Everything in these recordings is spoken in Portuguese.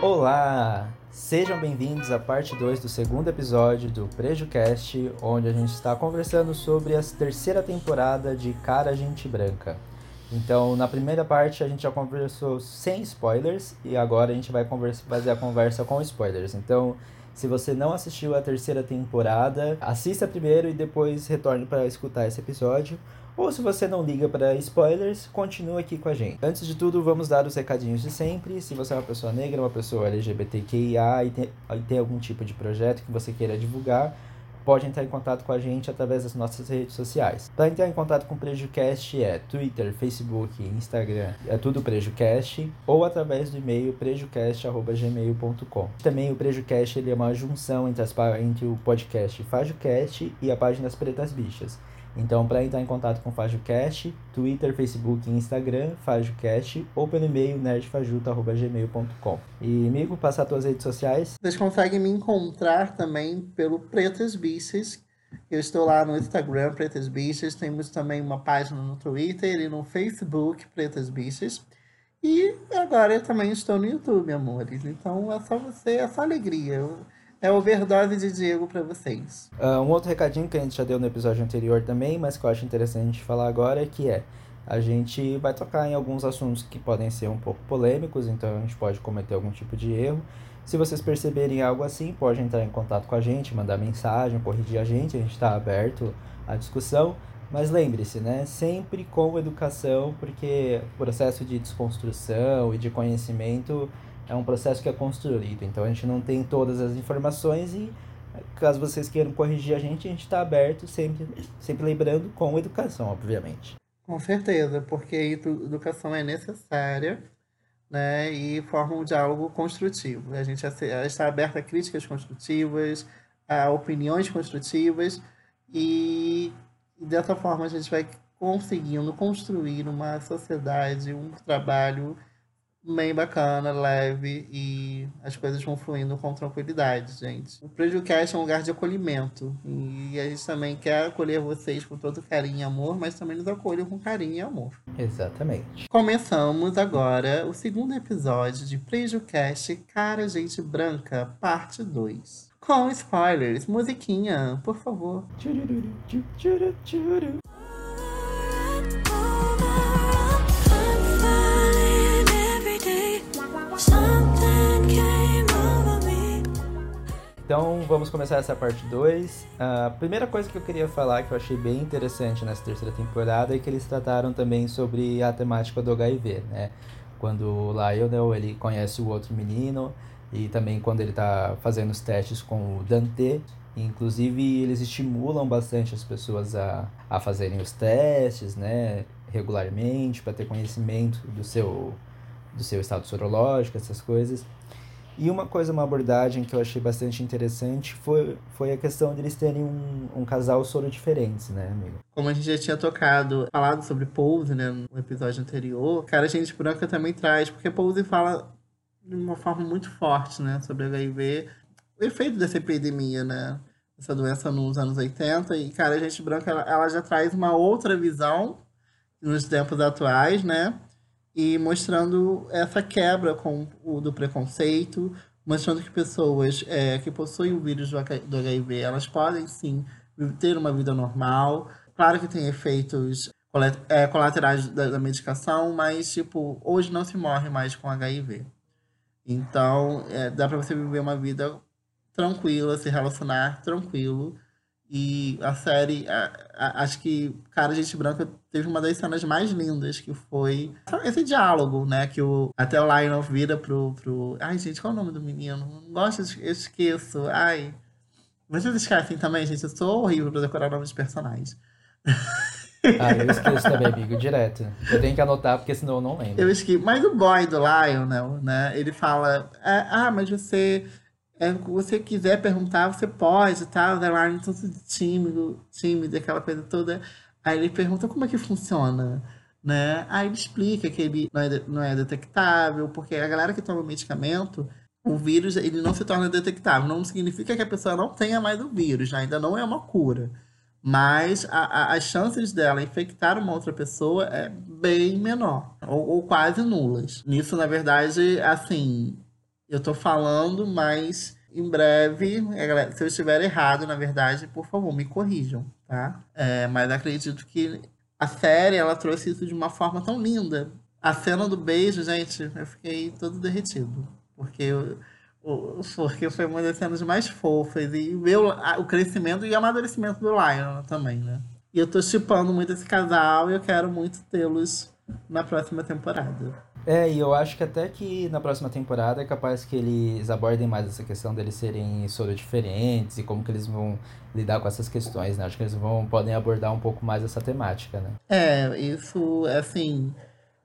Olá! Sejam bem-vindos à parte 2 do segundo episódio do PrejuCast, onde a gente está conversando sobre a terceira temporada de Cara Gente Branca. Então, na primeira parte a gente já conversou sem spoilers e agora a gente vai fazer a conversa com spoilers. Então, se você não assistiu a terceira temporada, assista primeiro e depois retorne para escutar esse episódio. Ou se você não liga para spoilers, continue aqui com a gente. Antes de tudo, vamos dar os recadinhos de sempre. Se você é uma pessoa negra, uma pessoa LGBTQIA e tem, e tem algum tipo de projeto que você queira divulgar, pode entrar em contato com a gente através das nossas redes sociais. Para entrar em contato com o PrejuCast é Twitter, Facebook, Instagram, é tudo PrejuCast, ou através do e-mail prejucast.gmail.com. Também o PrejuCast ele é uma junção entre, as, entre o podcast FajoCast e a página das Pretas Bichas. Então, para entrar em contato com o FajoCast, Twitter, Facebook e Instagram, FajoCast, ou pelo e-mail nerdfajuta.gmail.com. E, amigo, passar suas redes sociais. Vocês conseguem me encontrar também pelo Pretas Bichas. Eu estou lá no Instagram, Pretas Bichas. Temos também uma página no Twitter e no Facebook, Pretas Bichas. E agora eu também estou no YouTube, amores. Então é só você, é só alegria. Eu é overdose de Diego para vocês. Uh, um outro recadinho que a gente já deu no episódio anterior também, mas que eu acho interessante falar agora, é que é a gente vai tocar em alguns assuntos que podem ser um pouco polêmicos, então a gente pode cometer algum tipo de erro. Se vocês perceberem algo assim, pode entrar em contato com a gente, mandar mensagem, corrigir a gente, a gente está aberto à discussão. Mas lembre-se, né? Sempre com educação, porque o processo de desconstrução e de conhecimento é um processo que é construído. Então a gente não tem todas as informações e caso vocês queiram corrigir a gente, a gente está aberto, sempre, sempre lembrando com educação, obviamente. Com certeza, porque a educação é necessária né, e forma um diálogo construtivo. A gente está aberto a críticas construtivas, a opiniões construtivas e, dessa forma a gente vai conseguindo construir uma sociedade, um trabalho bem bacana, leve e as coisas vão fluindo com tranquilidade, gente. O Prejucast é um lugar de acolhimento e a gente também quer acolher vocês com todo carinho e amor, mas também nos acolham com carinho e amor. Exatamente. Começamos agora o segundo episódio de Prejucast Cara Gente Branca, parte 2. Com spoilers, musiquinha, por favor. Então vamos começar essa parte 2. A primeira coisa que eu queria falar que eu achei bem interessante nessa terceira temporada é que eles trataram também sobre a temática do HIV, né? Quando o Lionel ele conhece o outro menino e também quando ele está fazendo os testes com o Dante. Inclusive eles estimulam bastante as pessoas a, a fazerem os testes, né? Regularmente para ter conhecimento do seu do seu estado sorológico, essas coisas. E uma coisa, uma abordagem que eu achei bastante interessante foi, foi a questão de eles terem um, um casal soro diferentes, né, amigo? Como a gente já tinha tocado, falado sobre Pose, né, no episódio anterior, cara, a gente branca também traz, porque Pose fala de uma forma muito forte, né, sobre HIV, o efeito dessa epidemia, né, essa doença nos anos 80, e, cara, a gente branca, ela, ela já traz uma outra visão nos tempos atuais, né, e mostrando essa quebra com o do preconceito, mostrando que pessoas é, que possuem o vírus do HIV, elas podem sim ter uma vida normal. Claro que tem efeitos é, colaterais da, da medicação, mas tipo hoje não se morre mais com HIV. Então é, dá para você viver uma vida tranquila, se relacionar tranquilo e a série, a, a, acho que Cara Gente Branca teve uma das cenas mais lindas, que foi esse diálogo, né? Que o, até o Lionel vira pro, pro. Ai, gente, qual é o nome do menino? Não gosto, eu esqueço. Ai. Vocês esquecem também, gente. Eu sou horrível pra decorar nomes de personagens. Ah, eu esqueço também, amigo, direto. Eu tenho que anotar, porque senão eu não lembro. Eu esqueço. Mas o boy do Lionel, né? Ele fala: Ah, mas você é, você quiser perguntar, você pode, tá? O Delarne todo tímido, tímido, aquela coisa toda. Aí ele pergunta como é que funciona, né? Aí ele explica que ele não é, não é detectável, porque a galera que toma medicamento, o vírus ele não se torna detectável. Não significa que a pessoa não tenha mais o vírus, né? ainda não é uma cura. Mas a, a, as chances dela infectar uma outra pessoa é bem menor, ou, ou quase nulas. Nisso, na verdade, assim, Eu tô falando, mas em breve, é, se eu estiver errado, na verdade, por favor, me corrijam, tá? É, mas acredito que a série, ela trouxe isso de uma forma tão linda. A cena do beijo, gente, eu fiquei todo derretido. Porque, porque foi uma das cenas mais fofas. E o, crescimento e o amadurecimento do Lion também, né? E eu tô chipando muito esse casal e eu quero muito tê-los na próxima temporada. É, e eu acho que até que na próxima temporada é capaz que eles abordem mais essa questão deles serem soro diferentes e como que eles vão lidar com essas questões, né? Acho que eles vão podem abordar um pouco mais essa temática, né? É, isso, assim,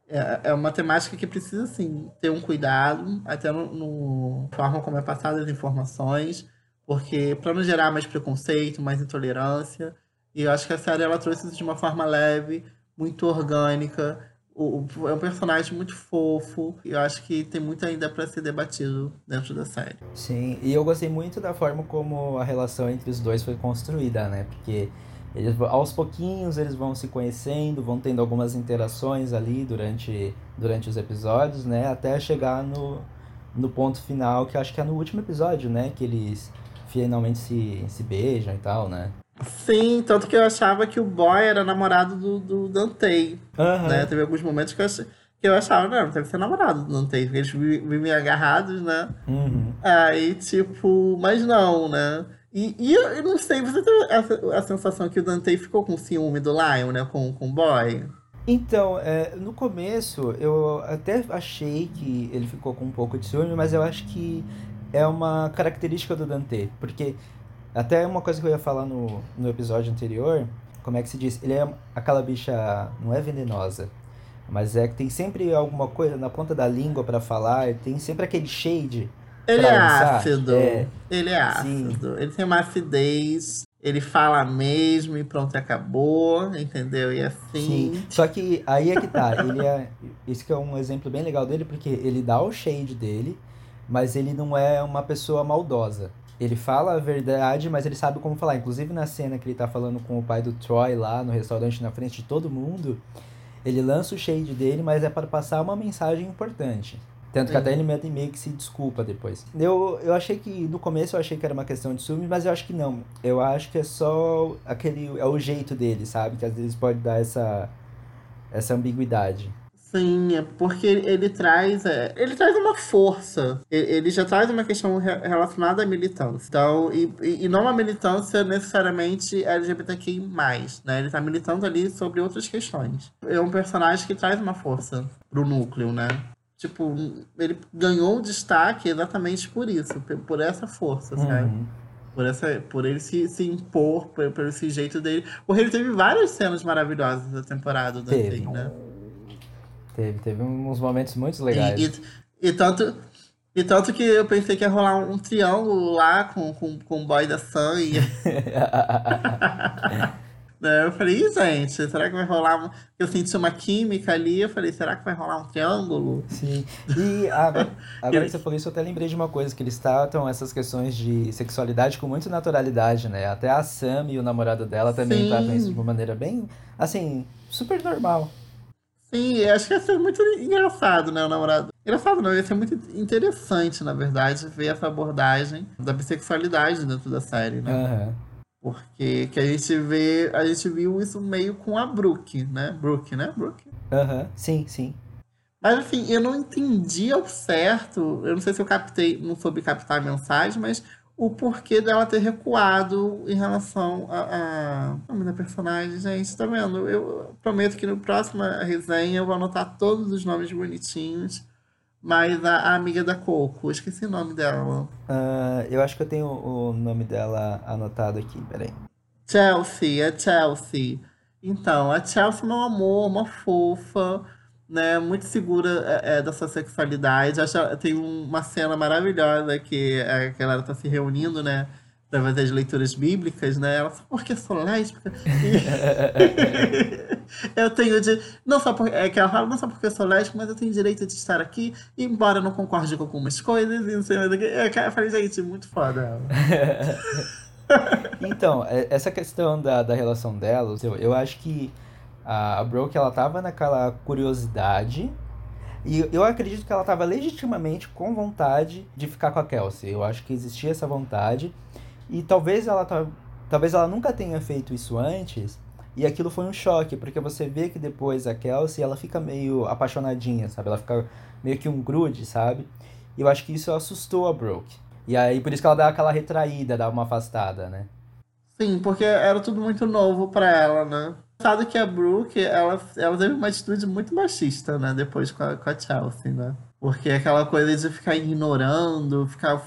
é, é uma temática que precisa, sim, ter um cuidado, até no, no forma como é passada as informações, porque para não gerar mais preconceito, mais intolerância, e eu acho que a série ela trouxe isso de uma forma leve, muito orgânica, o, o, é um personagem muito fofo e eu acho que tem muito ainda para ser debatido dentro da série. Sim, e eu gostei muito da forma como a relação entre os dois foi construída, né? Porque eles, aos pouquinhos eles vão se conhecendo, vão tendo algumas interações ali durante, durante os episódios, né? Até chegar no, no ponto final, que acho que é no último episódio, né? Que eles finalmente se, se beijam e tal, né? Sim, tanto que eu achava que o boy era namorado do, do Dantei. Uhum. Né? Teve alguns momentos que eu, achei, que eu achava, não, deve ser namorado do Dantei, porque eles vivem agarrados, né? Uhum. Aí, tipo, mas não, né? E, e eu, não sei, você tem a, a, sensação que o Dantei ficou com ciúme do Lion, né? Com, com o boy? Então, é, no começo eu até achei que ele ficou com um pouco de ciúme, mas eu acho que é uma característica do Dante, porque até uma coisa que eu ia falar no, no episódio anterior, como é que se diz? Ele é aquela bicha, não é venenosa, mas é que tem sempre alguma coisa na ponta da língua para falar, tem sempre aquele shade. Ele é ácido. É, ele é ácido. Sim. Ele tem uma acidez. Ele fala mesmo e pronto, acabou, entendeu? E assim. Sim. Só que aí é que tá. Ele é. Esse que é um exemplo bem legal dele, porque ele dá o shade dele, mas ele não é uma pessoa maldosa. Ele fala a verdade, mas ele sabe como falar. Inclusive na cena que ele tá falando com o pai do Troy lá no restaurante na frente de todo mundo, ele lança o shade dele, mas é para passar uma mensagem importante. Tanto que até ele meio que se desculpa depois. Eu, eu achei que, no começo eu achei que era uma questão de ciúmes, mas eu acho que não. Eu acho que é só aquele, é o jeito dele, sabe? Que às vezes pode dar essa, essa ambiguidade. Sim, é porque ele traz, é, ele traz uma força. Ele já traz uma questão relacionada à militância. Então, e, e não uma militância necessariamente LGBTQI+, né? Ele tá militando ali sobre outras questões. É um personagem que traz uma força pro núcleo, né? Tipo, ele ganhou destaque exatamente por isso, por essa força, uhum. sabe? Por, essa, por ele se, se impor, por, por esse jeito dele. Porque ele teve várias cenas maravilhosas da temporada do Dante, né? Teve, teve uns momentos muito legais. E, e, e, tanto, e tanto que eu pensei que ia rolar um, triângulo lá com, com, com o boy da Sam. E... Eu falei, gente, será que vai rolar? Eu senti uma química ali, eu falei, será que vai rolar um triângulo? Sim. E agora, agora que você falou isso, eu até lembrei de uma coisa, que eles tratam essas questões de sexualidade com muita naturalidade, né? Até a Sam e o namorado dela também Sim. tratam isso de uma maneira bem, assim, super normal. Sim, acho que ia ser muito engraçado, né, o namorado. Engraçado não, ia ser muito interessante, na verdade, ver essa abordagem da bissexualidade dentro da série, né? Uhum. Porque que a gente vê, a gente viu isso meio com a Brooke, né? Brooke, né? Brooke? Aham, uhum. sim, sim. Mas assim, eu não entendi ao certo, eu não sei se eu captei, não soube captar a mensagem, mas o porquê dela ter recuado em relação a, a nome da personagem, gente, tá vendo? Eu prometo que no próximo resenha eu vou anotar todos os nomes bonitinhos. Mas a, a amiga da Coco, esqueci o nome dela. Uh, eu acho que eu tenho o nome dela anotado aqui, peraí. Chelsea, a Chelsea. Então, a Chelsea é um amor, uma fofa né, muito segura é, é, da sua sexualidade. Acho, tem uma cena maravilhosa que a galera tá se reunindo, né? Pra fazer as leituras bíblicas, né? Ela fala, porque sou lésbica. eu tenho de. Não só porque. É que ela fala, não só porque eu sou lésbica, mas eu tenho direito de estar aqui, embora não concorde com algumas coisas, e não sei mais o que. Eu falei, gente, muito foda então, é, essa questão da, da relação delas, eu, eu acho que a, a Brooke, ela tava naquela curiosidade, E eu acredito que ela estava legitimamente com vontade de ficar com a Kelsey. Eu acho que existia essa vontade. E talvez ela, talvez ela nunca tenha feito isso antes. E aquilo foi um choque, porque você vê que depois a Kelsey, ela fica meio apaixonadinha, sabe? Ela fica meio que um grude, sabe? E eu acho que isso assustou a Brooke. E aí, por isso que ela dá aquela retraída, dá uma afastada, né? Sim, porque era tudo muito novo para ela, né? Sabe que a Brooke, ela, ela teve uma atitude muito machista, né? Depois com a, com a Chelsea, né? Porque aquela coisa de ficar ignorando, ficar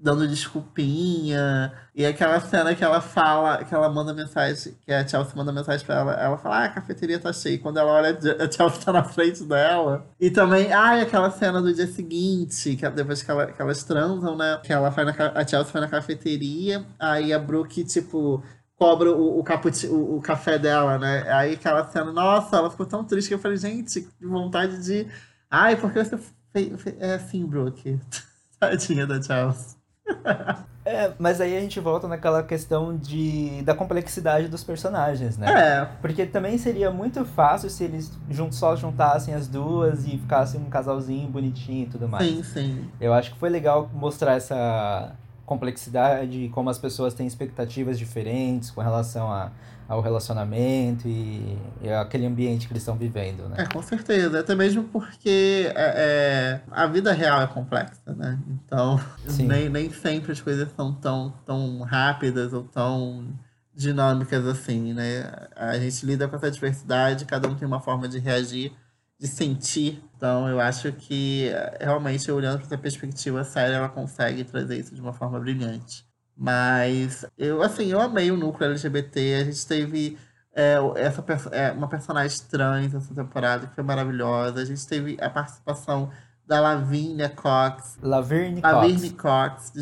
dando desculpinha. E aquela cena que ela fala, que ela manda mensagem, que a Chelsea manda mensagem pra ela, ela fala, ah, a cafeteria tá cheia. E quando ela olha, a Chelsea tá na frente dela. E também, ah, aquela cena do dia seguinte, que depois que, ela, que elas transam, né? Que ela vai na, a Chelsea vai na cafeteria, aí a Brooke, tipo, cobra o, o, caputi, o, o, café dela, né? Aí aquela cena, nossa, ela ficou tão triste que eu falei, gente, que vontade de. Ai, porque você fez. É assim, Brooke. Tadinha da Chelsea. É, mas aí a gente volta naquela questão de, da complexidade dos personagens, né? É. Porque também seria muito fácil se eles só juntassem as duas e ficassem um casalzinho bonitinho e tudo mais. Sim, sim. Eu acho que foi legal mostrar essa complexidade, como as pessoas têm expectativas diferentes com relação a, ao relacionamento e, e aquele ambiente que eles estão vivendo, né? É, com certeza. Até mesmo porque é, é, a vida real é complexa, né? Então, nem, nem sempre as coisas são tão, tão rápidas ou tão dinâmicas assim, né? A gente lida com essa diversidade, cada um tem uma forma de reagir, de sentir. Então, eu acho que realmente, olhando para essa perspectiva séria, ela consegue trazer isso de uma forma brilhante. Mas eu, assim, eu amei o núcleo LGBT. A gente teve é, essa, é, uma personagem trans essa temporada que foi maravilhosa. A gente teve a participação da Lavinia Cox. Laverne Cox. Laverne Cox.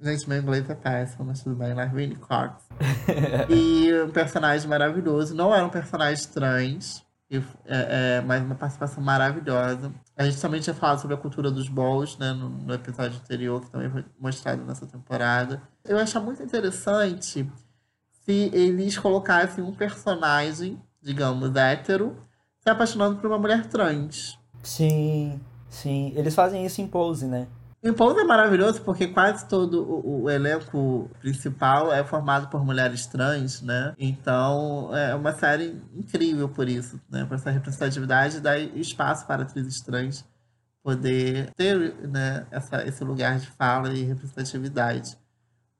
Gente, meu inglês é péssimo, mas tudo bem. Laverne Cox. e um personagem maravilhoso. Não era um personagem trans, é, é, mas uma participação maravilhosa. A gente também tinha falado sobre a cultura dos balls, né, no, no, episódio anterior, que também foi mostrado nessa temporada. Eu acho muito interessante se eles colocassem um personagem, digamos, hétero, se apaixonando por uma mulher trans. Sim, sim. Eles fazem isso em pose, né? Em Pose é maravilhoso porque quase todo o, o, elenco principal é formado por mulheres trans, né? Então é uma série incrível por isso, né? Por essa representatividade dá espaço para atrizes trans poder ter né, essa, esse lugar de fala e representatividade.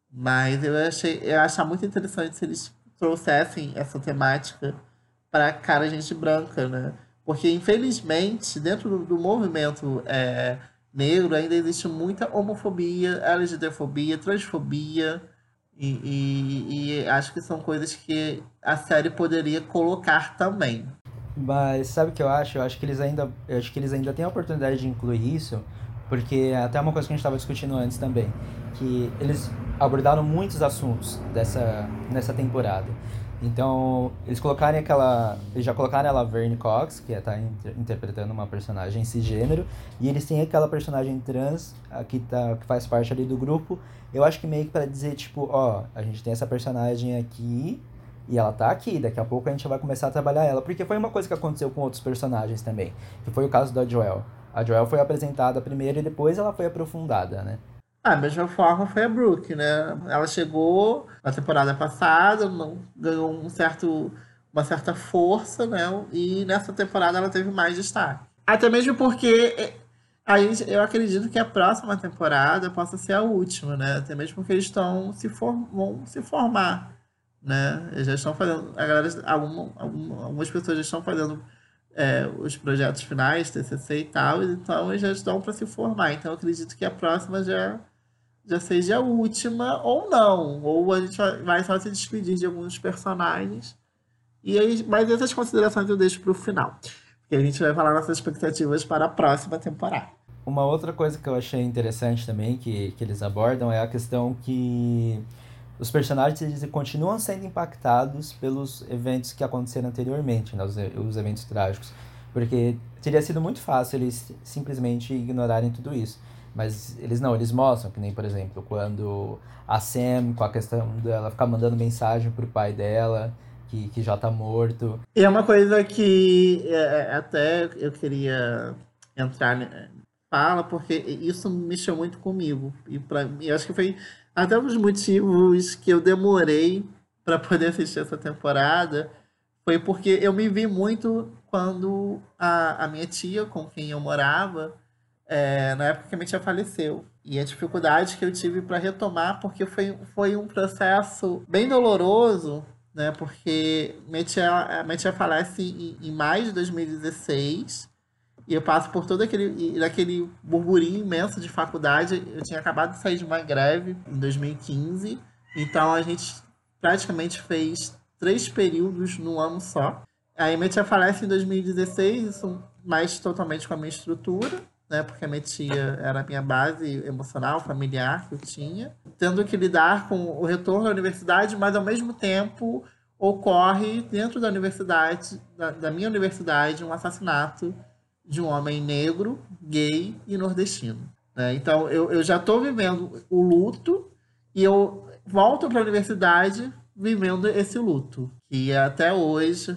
Mas eu achei eu achar muito interessante se eles trouxessem essa temática para cara gente branca, né? Porque infelizmente dentro do, do movimento é, negro, ainda existe muita homofobia, LGBTfobia, transfobia. E, e, e, acho que são coisas que a série poderia colocar também. Mas sabe o que eu acho? Eu acho que eles ainda, eu acho que eles ainda têm a oportunidade de incluir isso, porque até uma coisa que a gente estava discutindo antes também, que eles abordaram muitos assuntos dessa nessa temporada. Então, eles colocarem aquela. Eles já colocaram a Laverne Cox, que está inter interpretando uma personagem cisgênero, e eles têm aquela personagem trans que, tá, que faz parte ali do grupo. Eu acho que meio que para dizer, tipo, ó, a gente tem essa personagem aqui, e ela tá aqui, daqui a pouco a gente vai começar a trabalhar ela. Porque foi uma coisa que aconteceu com outros personagens também, que foi o caso da Joel. A Joel foi apresentada primeiro e depois ela foi aprofundada, né? Ah, a mesma forma foi a Brooke, né? Ela chegou na temporada passada, ganhou um certo, uma certa força, né? E nessa temporada ela teve mais destaque. Até mesmo porque é, a gente, eu acredito que a próxima temporada possa ser a última, né? Até mesmo porque eles estão se form, vão se formar, né? Eles já estão fazendo, a galera, alguma, alguma, algumas pessoas já estão fazendo é, os projetos finais, TCC e tal, então eles já estão para se formar. Então eu acredito que a próxima já já seja a última ou não. Ou a gente vai só se despedir de alguns personagens. E aí, mas essas considerações eu deixo para o final. Porque a gente vai falar nossas expectativas para a próxima temporada. Uma outra coisa que eu achei interessante também, que, que eles abordam, é a questão que os personagens eles continuam sendo impactados pelos eventos que aconteceram anteriormente, né, os, os eventos trágicos. Porque teria sido muito fácil eles simplesmente ignorarem tudo isso. Mas eles não, eles mostram, que nem, por exemplo, quando a Sam, com a questão dela ficar mandando mensagem pro pai dela, que, que já tá morto. E é uma coisa que é, é até eu queria entrar né, fala, porque isso mexeu muito comigo. E para mim, acho que foi até um dos motivos que eu demorei para poder assistir essa temporada foi porque eu me vi muito quando a, a minha tia, com quem eu morava, é, na época que a minha tia faleceu. E a dificuldade que eu tive para retomar, porque foi, foi um processo bem doloroso, né? Porque minha tia, minha tia falece em, em maio de 2016. E eu passo por todo aquele, aquele burburinho imenso de faculdade. Eu tinha acabado de sair de uma greve em 2015. Então a gente praticamente fez três períodos no ano só. Aí minha tia falece em 2016, isso mais totalmente com a minha estrutura, né? Porque a minha tia era a minha base emocional, familiar que eu tinha. Tendo que lidar com o retorno da universidade, mas ao mesmo tempo ocorre dentro da universidade, da, da minha universidade, um assassinato de um homem negro, gay e nordestino. Né? Então eu, eu já estou vivendo o luto e eu volto para a universidade vivendo esse luto. E até hoje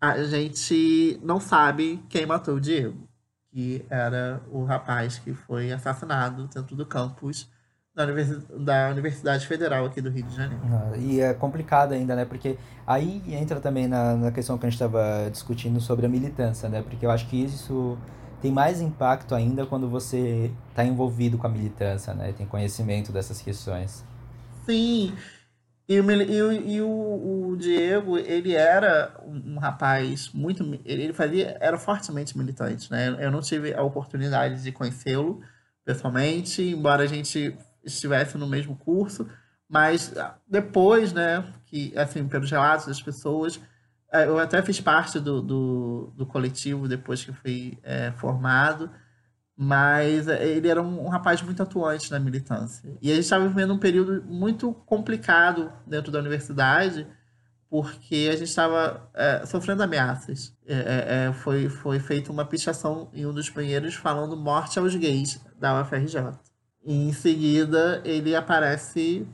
a gente não sabe quem matou o Diego, que era o rapaz que foi assassinado dentro do campus da, da Universidade Federal aqui do Rio de Janeiro. Ah, e é complicado ainda, né? Porque aí entra também na, na questão que a gente estava discutindo sobre a militância, né? Porque eu acho que isso tem mais impacto ainda quando você está envolvido com a militância, né? Tem conhecimento dessas questões. Sim. E, o, e, e o, o, Diego, ele era um, rapaz muito. Ele fazia. Era fortemente militante, né? Eu não tive a oportunidade de conhecê-lo pessoalmente, embora a gente estivesse no mesmo curso, mas depois, né, que, assim, pelos relatos das pessoas, é, eu até fiz parte do, do, do coletivo depois que fui é, formado, mas é, ele era um, rapaz muito atuante na militância. E a gente estava vivendo um período muito complicado dentro da universidade, porque a gente estava é, sofrendo ameaças. É, é, é, foi, foi feita uma pichação em um dos banheiros falando morte aos gays da UFRJ. E em seguida ele aparece,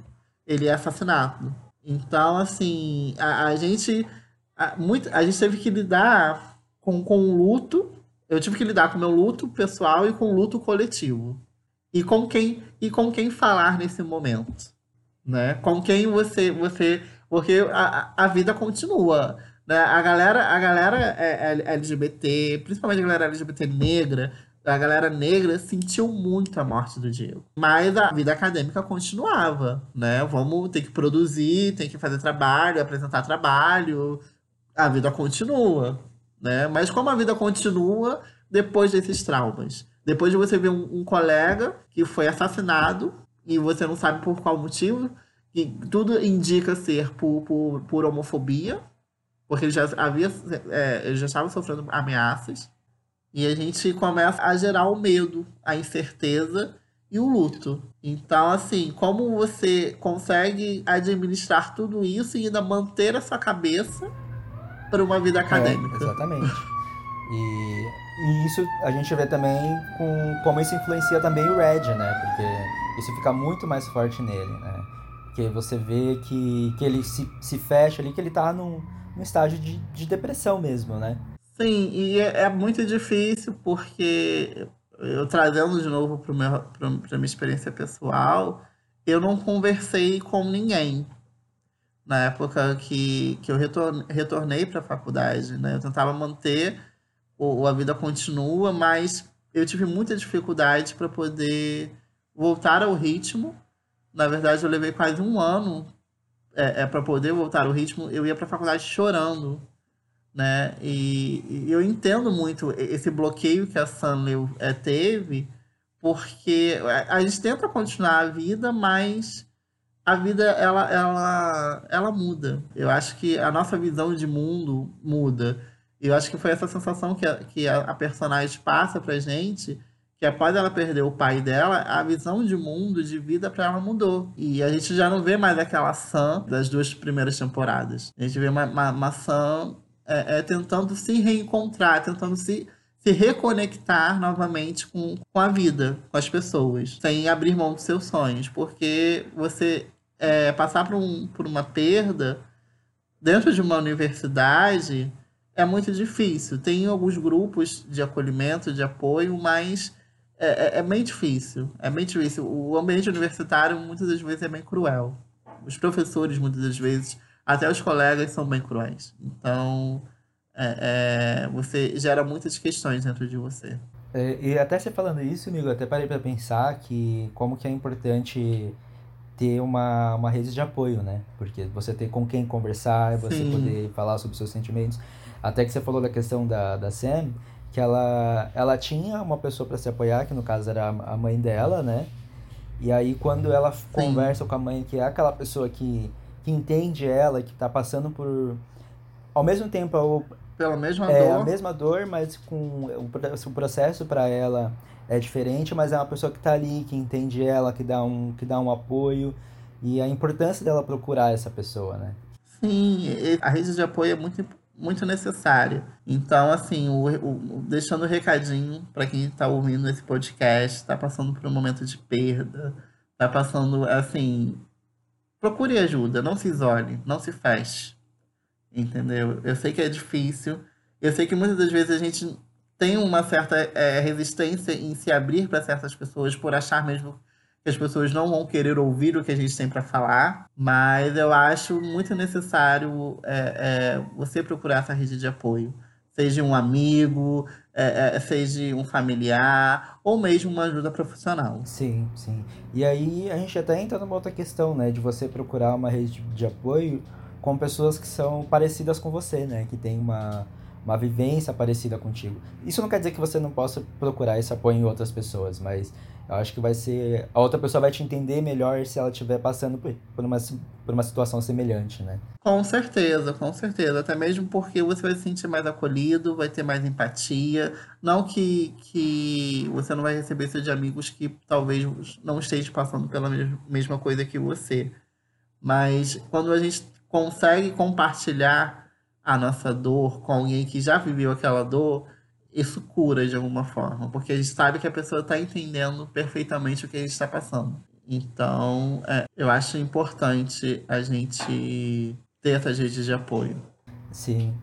ele é assassinado. Então, assim, a, a gente. A, muito, a gente teve que lidar com, com o luto eu tive que lidar com meu luto pessoal e com o luto coletivo. E com quem e com quem falar nesse momento, né? Com quem você você porque a, a vida continua, né? A galera a galera é, é LGBT, principalmente a galera LGBT negra, a galera negra sentiu muito a morte do Diego. Mas a vida acadêmica continuava, né? Vamos ter que produzir, tem que fazer trabalho, apresentar trabalho. A vida continua né? Mas como a vida continua depois desses traumas? Depois de você ver um, um colega que foi assassinado e você não sabe por qual motivo, tudo indica ser por, por, por homofobia, porque ele já havia, é, ele já estava sofrendo ameaças. E a gente começa a gerar o medo, a incerteza e o luto. Então, assim, como você consegue administrar tudo isso e ainda manter a sua cabeça para uma vida acadêmica. É, exatamente. E, e, isso a gente vê também com como isso influencia também o Red, né? Porque isso fica muito mais forte nele, né? Porque você vê que, que ele se, se fecha ali, que ele tá num, num estágio de, de depressão mesmo, né? Sim, e é, é muito difícil porque eu trazendo de novo para a minha experiência pessoal, eu não conversei com ninguém na época que, que eu retornei para a faculdade. Né? Eu tentava manter o, a vida continua, mas eu tive muita dificuldade para poder voltar ao ritmo. Na verdade, eu levei quase um ano é, é para poder voltar ao ritmo. Eu ia para a faculdade chorando, né? E, e, eu entendo muito esse bloqueio que a Sunley é, teve, porque a, a gente tenta continuar a vida, mas a vida ela, ela, ela muda. Eu acho que a nossa visão de mundo muda. Eu acho que foi essa sensação que a, que a, personagem passa pra gente, que após ela perder o pai dela, a visão de mundo, de vida para ela mudou. E a gente já não vê mais aquela Sam das duas primeiras temporadas. A gente vê uma, uma, uma Sam é, é, tentando se reencontrar, tentando se, se reconectar novamente com, com a vida, com as pessoas, sem abrir mão dos seus sonhos, porque você é, passar por, um, por uma perda dentro de uma universidade é muito difícil. Tem alguns grupos de acolhimento, de apoio, mas é, é, é bem difícil. É bem difícil. O ambiente universitário muitas das vezes é bem cruel. Os professores, muitas das vezes, até os colegas são bem cruéis. Então, é, é, você gera muitas questões dentro de você. É, e até você falando isso, amigo, até parei para pensar que como que é importante ter uma, uma rede de apoio, né? Porque você ter com quem conversar, você Sim. poder falar sobre seus sentimentos. Até que você falou da questão da, da Sam, que ela, ela tinha uma pessoa para se apoiar, que no caso era a mãe dela, né? E aí quando ela Sim. conversa com a mãe, que é aquela pessoa que, que entende ela, que tá passando por... Ao mesmo tempo, pela mesma é, dor. a mesma dor, mas com o processo para ela é diferente, mas é uma pessoa que está ali, que entende ela, que dá um, que dá um apoio e a importância dela procurar essa pessoa, né? Sim, a rede de apoio é muito, muito necessária. Então, assim, o, o deixando o um recadinho para quem está ouvindo esse podcast, está passando por um momento de perda, está passando, assim, procure ajuda, não se isole, não se feche entendeu? Eu sei que é difícil, eu sei que muitas das vezes a gente tem uma certa é, resistência em se abrir para certas pessoas por achar mesmo que as pessoas não vão querer ouvir o que a gente tem para falar, mas eu acho muito necessário é, é, você procurar essa rede de apoio, seja um amigo, é, é, seja um familiar ou mesmo uma ajuda profissional. Sim, sim. E aí a gente até entra numa outra questão, né, de você procurar uma rede de apoio com pessoas que são parecidas com você, né? Que tem uma, uma vivência parecida contigo. Isso não quer dizer que você não possa procurar esse apoio em outras pessoas, mas eu acho que vai ser. A outra pessoa vai te entender melhor se ela estiver passando por, uma, por uma situação semelhante, né? Com certeza, com certeza. Até mesmo porque você vai se sentir mais acolhido, vai ter mais empatia. Não que, que você não vai receber isso de amigos que talvez não estejam passando pela mesma coisa que você. Mas quando a gente consegue compartilhar a nossa dor com alguém que já viveu aquela dor, isso cura de alguma forma, porque a gente sabe que a pessoa está entendendo perfeitamente o que a gente está passando. Então, é, eu acho importante a gente ter essas redes de apoio. Sim.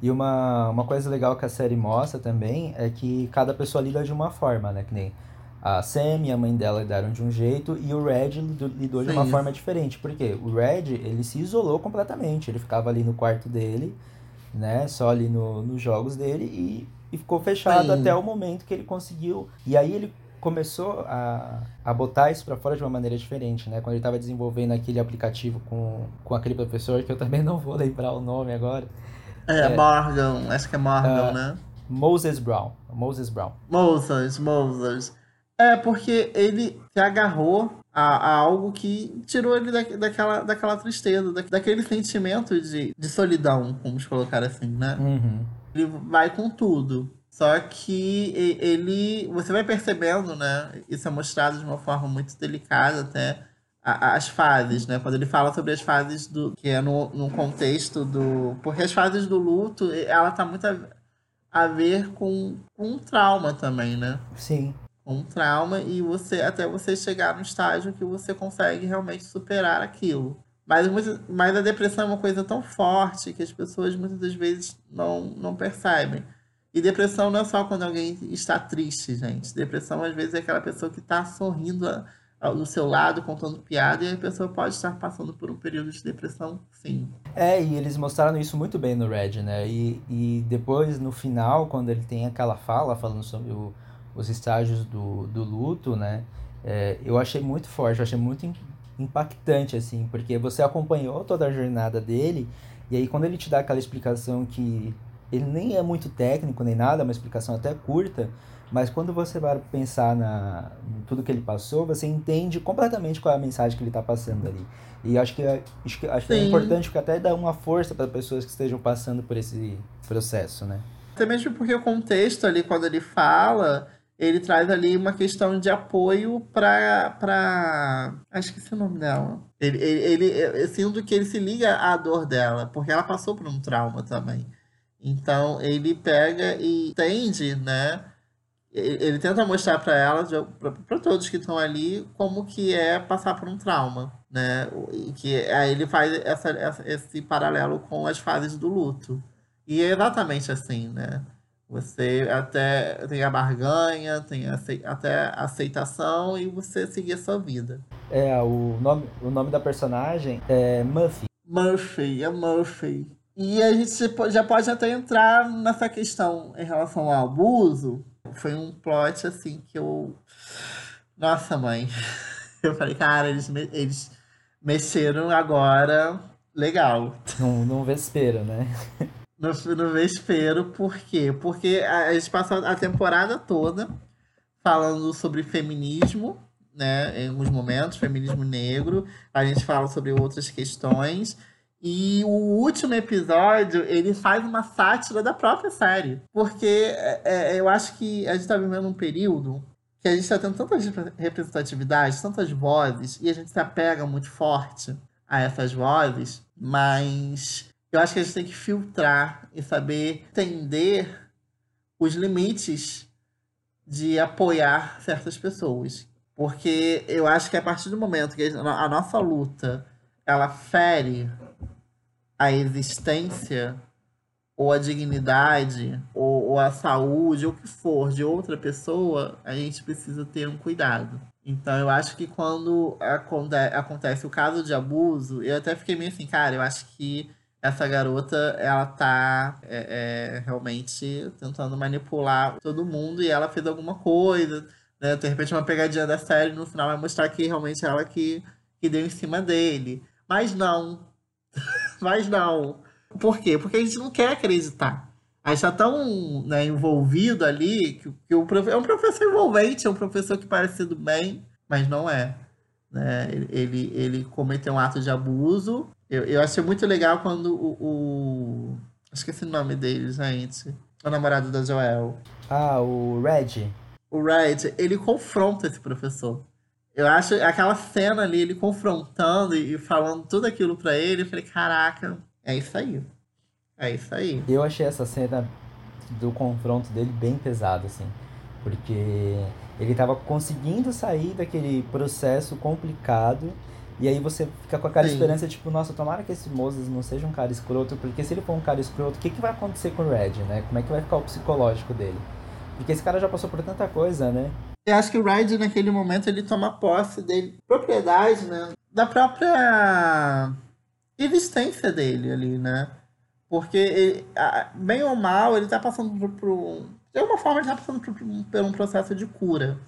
E uma, uma coisa legal que a série mostra também é que cada pessoa lida de uma forma, né? Que nem a Sam e a mãe dela lidaram de um jeito e o Red lidou de uma Sim. forma diferente. Porque o Red, ele se isolou completamente. Ele ficava ali no quarto dele, né? Só ali no, nos jogos dele e, e ficou fechado Sim. até o momento que ele conseguiu. E aí ele começou a, a botar isso para fora de uma maneira diferente, né? Quando ele estava desenvolvendo aquele aplicativo com, com aquele professor, que eu também não vou lembrar o nome agora. É, é Morgan, acho que é Morgan, uh, né? Moses Brown. Moses Brown. Moses, Moses. É, porque ele se agarrou a, a, algo que tirou ele da, daquela, daquela tristeza, da, daquele sentimento de, de solidão, vamos colocar assim, né? Uhum. Ele vai com tudo. Só que ele. Você vai percebendo, né? Isso é mostrado de uma forma muito delicada até. As fases, né? Quando ele fala sobre as fases do. que é no, no contexto do. Porque as fases do luto, ela tá muito a, a ver com, com um trauma também, né? Sim um trauma e você até você chegar no estágio que você consegue realmente superar aquilo. Mas, mas a depressão é uma coisa tão forte que as pessoas muitas das vezes não, não percebem. E depressão não é só quando alguém está triste, gente. Depressão às vezes é aquela pessoa que está sorrindo do seu lado, contando piada, e a pessoa pode estar passando por um período de depressão, sim. É, e eles mostraram isso muito bem no Red, né? E, e depois, no final, quando ele tem aquela fala falando sobre o os estágios do, do luto, né? É, eu achei muito forte, eu achei muito impactante, assim, porque você acompanhou toda a jornada dele, e aí quando ele te dá aquela explicação que ele nem é muito técnico nem nada, é uma explicação até curta, mas quando você vai pensar na em tudo que ele passou, você entende completamente qual é a mensagem que ele está passando ali. E acho que, é, acho que, acho que é importante porque até dá uma força para pessoas que estejam passando por esse processo, né? Até mesmo porque o contexto ali, quando ele fala, ele traz ali uma questão de apoio para. Pra... Acho que esse é o nome dela. Ele, ele, ele, sinto que ele se liga à dor dela, porque ela passou por um trauma também. Então ele pega e entende, né? Ele tenta mostrar para ela, para todos que estão ali, como que é passar por um trauma, né? E que aí ele faz essa, essa, esse paralelo com as fases do luto. E é exatamente assim, né? Você até tem a barganha, tem até a aceitação e você seguir a sua vida. É, o nome, o nome da personagem é Murphy. Murphy, é Murphy. E a gente já pode até entrar nessa questão em relação ao abuso. Foi um plot assim que eu. Nossa, mãe. Eu falei, cara, eles, eles mexeram agora legal. Não, não vespeiro, né? No, no vespeiro, por quê? Porque a, a gente passou a temporada toda falando sobre feminismo, né? Em alguns momentos, feminismo negro. A gente fala sobre outras questões. E o último episódio, ele faz uma sátira da própria série. Porque é, é eu acho que a gente está vivendo um período que a gente está tendo tanta representatividade, tantas vozes, e a gente se apega muito forte a essas vozes, mas eu acho que a gente tem que filtrar e saber entender os limites de apoiar certas pessoas. Porque eu acho que a partir do momento que a nossa luta ela fere a existência ou a dignidade ou, ou, a saúde ou o que for de outra pessoa, a gente precisa ter um cuidado. Então eu acho que quando aconte acontece o caso de abuso, eu até fiquei meio assim, cara, eu acho que essa garota, ela tá é, é, realmente tentando manipular todo mundo e ela fez alguma coisa, né? De repente uma pegadinha da série no final vai mostrar que realmente ela que, que deu em cima dele. Mas não. Mas não. Por quê? Porque a gente não quer acreditar. A gente está tão né, envolvido ali que, que o prof... é um professor envolvente, é um professor que parece do bem, mas não é. Né? Ele, ele cometeu um ato de abuso. Eu, eu achei muito legal quando o, o... Esqueci o nome dele, gente. O namorado da Joel. Ah, o Red. O Red, ele confronta esse professor. Eu acho aquela cena ali, ele confrontando e falando tudo aquilo para ele, eu falei, caraca, é isso aí. É isso aí. Eu achei essa cena do confronto dele bem pesada, assim. Porque ele tava conseguindo sair daquele processo complicado. E aí você fica com aquela Sim. esperança, tipo, nossa, tomara que esse Moses não seja um cara escroto, porque se ele for um cara escroto, o que, que vai acontecer com o Red, né? Como é que vai ficar o psicológico dele? Porque esse cara já passou por tanta coisa, né? Eu acho que o Red, naquele momento, ele toma posse dele, propriedade, né? Da própria existência dele ali, né? Porque, ele, bem ou mal, ele tá passando por, por um... De alguma forma, ele tá passando por, por um processo de cura,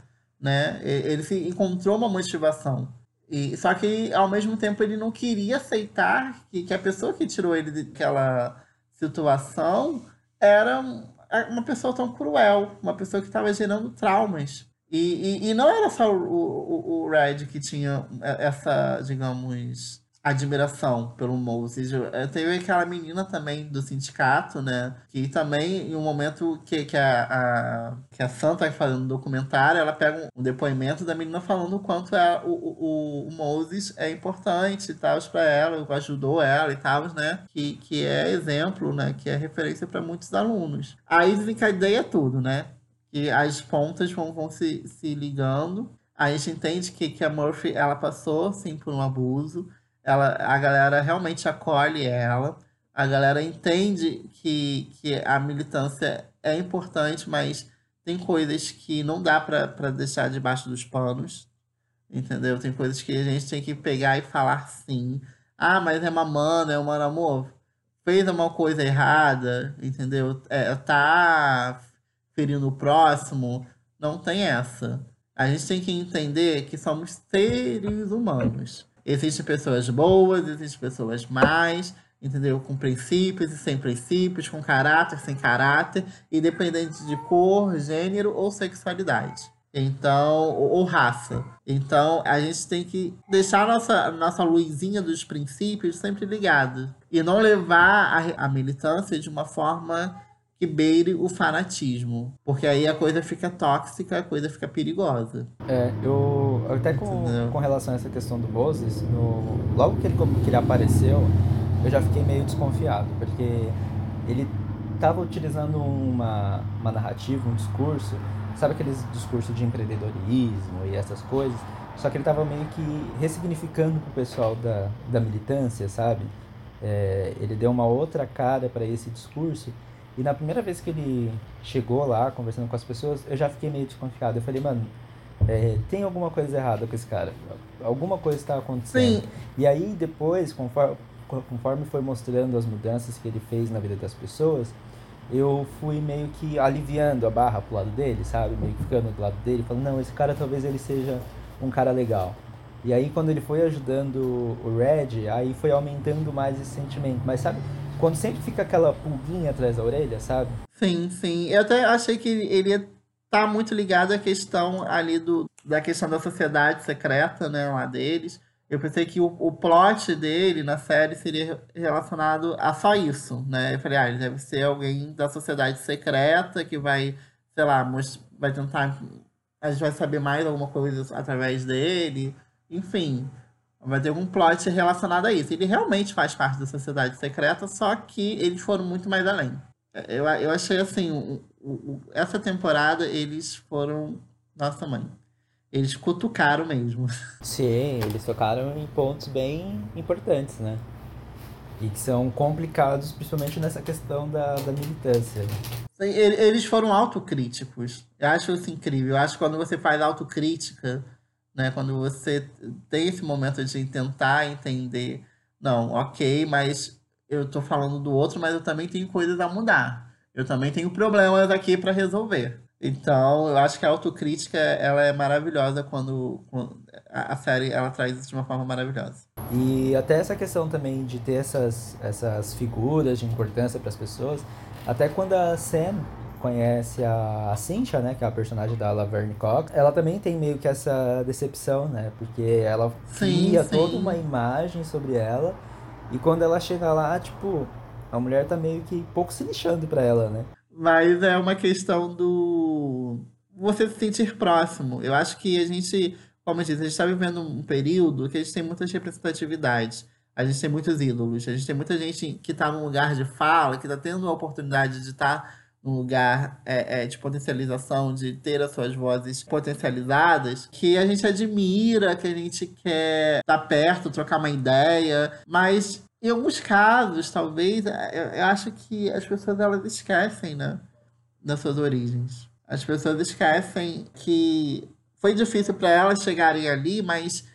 né? Ele se encontrou uma motivação. E, só que, ao mesmo tempo, ele não queria aceitar que, que a pessoa que tirou ele daquela situação era uma pessoa tão cruel, uma pessoa que estava gerando traumas. E, e, e, não era só o, o, o Red que tinha essa, digamos, admiração pelo Moses. Teve aquela menina também do sindicato, né? Que também, em um momento que, que, a, a que a Santa tá fazendo um documentário, ela pega um, depoimento da menina falando o quanto é, o, o, o Moses é importante e tal para ela, ajudou ela e tal, né? Que, que é exemplo, né? Que é referência para muitos alunos. Aí desencadeia tudo, né? Que as pontas vão, vão se, se ligando. A gente entende que, que a Murphy ela passou sim por um abuso ela, a galera realmente acolhe ela, a galera entende que, que a militância é importante, mas tem coisas que não dá para deixar debaixo dos panos, entendeu? Tem coisas que a gente tem que pegar e falar sim. Ah, mas é mamando, é um amor. Fez uma coisa errada, entendeu? É, tá ferindo o próximo. Não tem essa. A gente tem que entender que somos seres humanos. Existem pessoas boas, existem pessoas más, entendeu? Com princípios e sem princípios, com caráter, sem caráter, independente de cor, gênero ou sexualidade. Então, ou, raça. Então, a gente tem que deixar nossa, nossa luzinha dos princípios sempre ligada. E não levar a, a militância de uma forma que beire o fanatismo. Porque aí a coisa fica tóxica, a coisa fica perigosa. É, eu até com, com relação a essa questão do Moses, no, logo que ele, que ele apareceu, eu já fiquei meio desconfiado, porque ele estava utilizando uma, uma narrativa, um discurso, sabe aqueles discursos de empreendedorismo e essas coisas? Só que ele estava meio que ressignificando pro pessoal da, da militância, sabe? é, ele deu uma outra cara para esse discurso. E na primeira vez que ele chegou lá, conversando com as pessoas, eu já fiquei meio desconfiado. Eu falei, mano, é, tem alguma coisa errada com esse cara. Alguma coisa está acontecendo. Sim. E aí, depois, conforme, conforme foi mostrando as mudanças que ele fez na vida das pessoas, eu fui meio que aliviando a barra pro lado dele, sabe? Meio que ficando do lado dele, falando, não, esse cara talvez ele seja um cara legal. E aí quando ele foi ajudando o Red, aí foi aumentando mais esse sentimento. Mas sabe, quando sempre fica aquela pulguinha atrás da orelha, sabe? Sim, sim. Eu até achei que ele ia tá muito ligado à questão ali do, da questão da sociedade secreta, né, lá deles. Eu pensei que o, o plot dele na série seria relacionado a só isso, né? Eu falei, ah, ele deve ser alguém da sociedade secreta que vai, sei lá, vai tentar. A gente vai saber mais alguma coisa através dele. Enfim, vai ter algum plot relacionado a isso. Ele realmente faz parte da sociedade secreta, só que eles foram muito mais além. Eu, eu achei assim, o, o, essa temporada eles foram. Nossa mãe eles cutucaram mesmo. Sim, eles tocaram em pontos bem importantes, né? E que são complicados, principalmente nessa questão da, da militância. Eles foram autocríticos. Eu acho isso incrível. Eu acho que quando você faz autocrítica, né, quando você tem esse momento de tentar entender, não, ok, mas eu tô falando do outro, mas eu também tenho coisas a mudar. Eu também tenho problemas aqui para resolver. Então, eu acho que a autocrítica ela é maravilhosa quando, quando, a série ela traz isso de uma forma maravilhosa. E até essa questão também de ter essas, essas figuras de importância para as pessoas, até quando a Sam conhece a, a Cynthia, né, que é a personagem da Laverne Cox, ela também tem meio que essa decepção, né, porque ela cria sim, sim. toda uma imagem sobre ela e quando ela chega lá, tipo, a mulher tá meio que pouco se lixando para ela, né? Mas é uma questão do você se sentir próximo. Eu acho que a gente, como eu disse, a gente está vivendo um período que a gente tem muitas representatividades. A gente tem muitos ídolos, a gente tem muita gente que está num lugar de fala, que está tendo a oportunidade de estar tá num lugar é, é, de potencialização, de ter as suas vozes potencializadas, que a gente admira, que a gente quer estar perto, trocar uma ideia, mas em alguns casos, talvez, é, eu, acho que as pessoas elas esquecem, né? Das suas origens. As pessoas esquecem que foi difícil para elas chegarem ali, mas se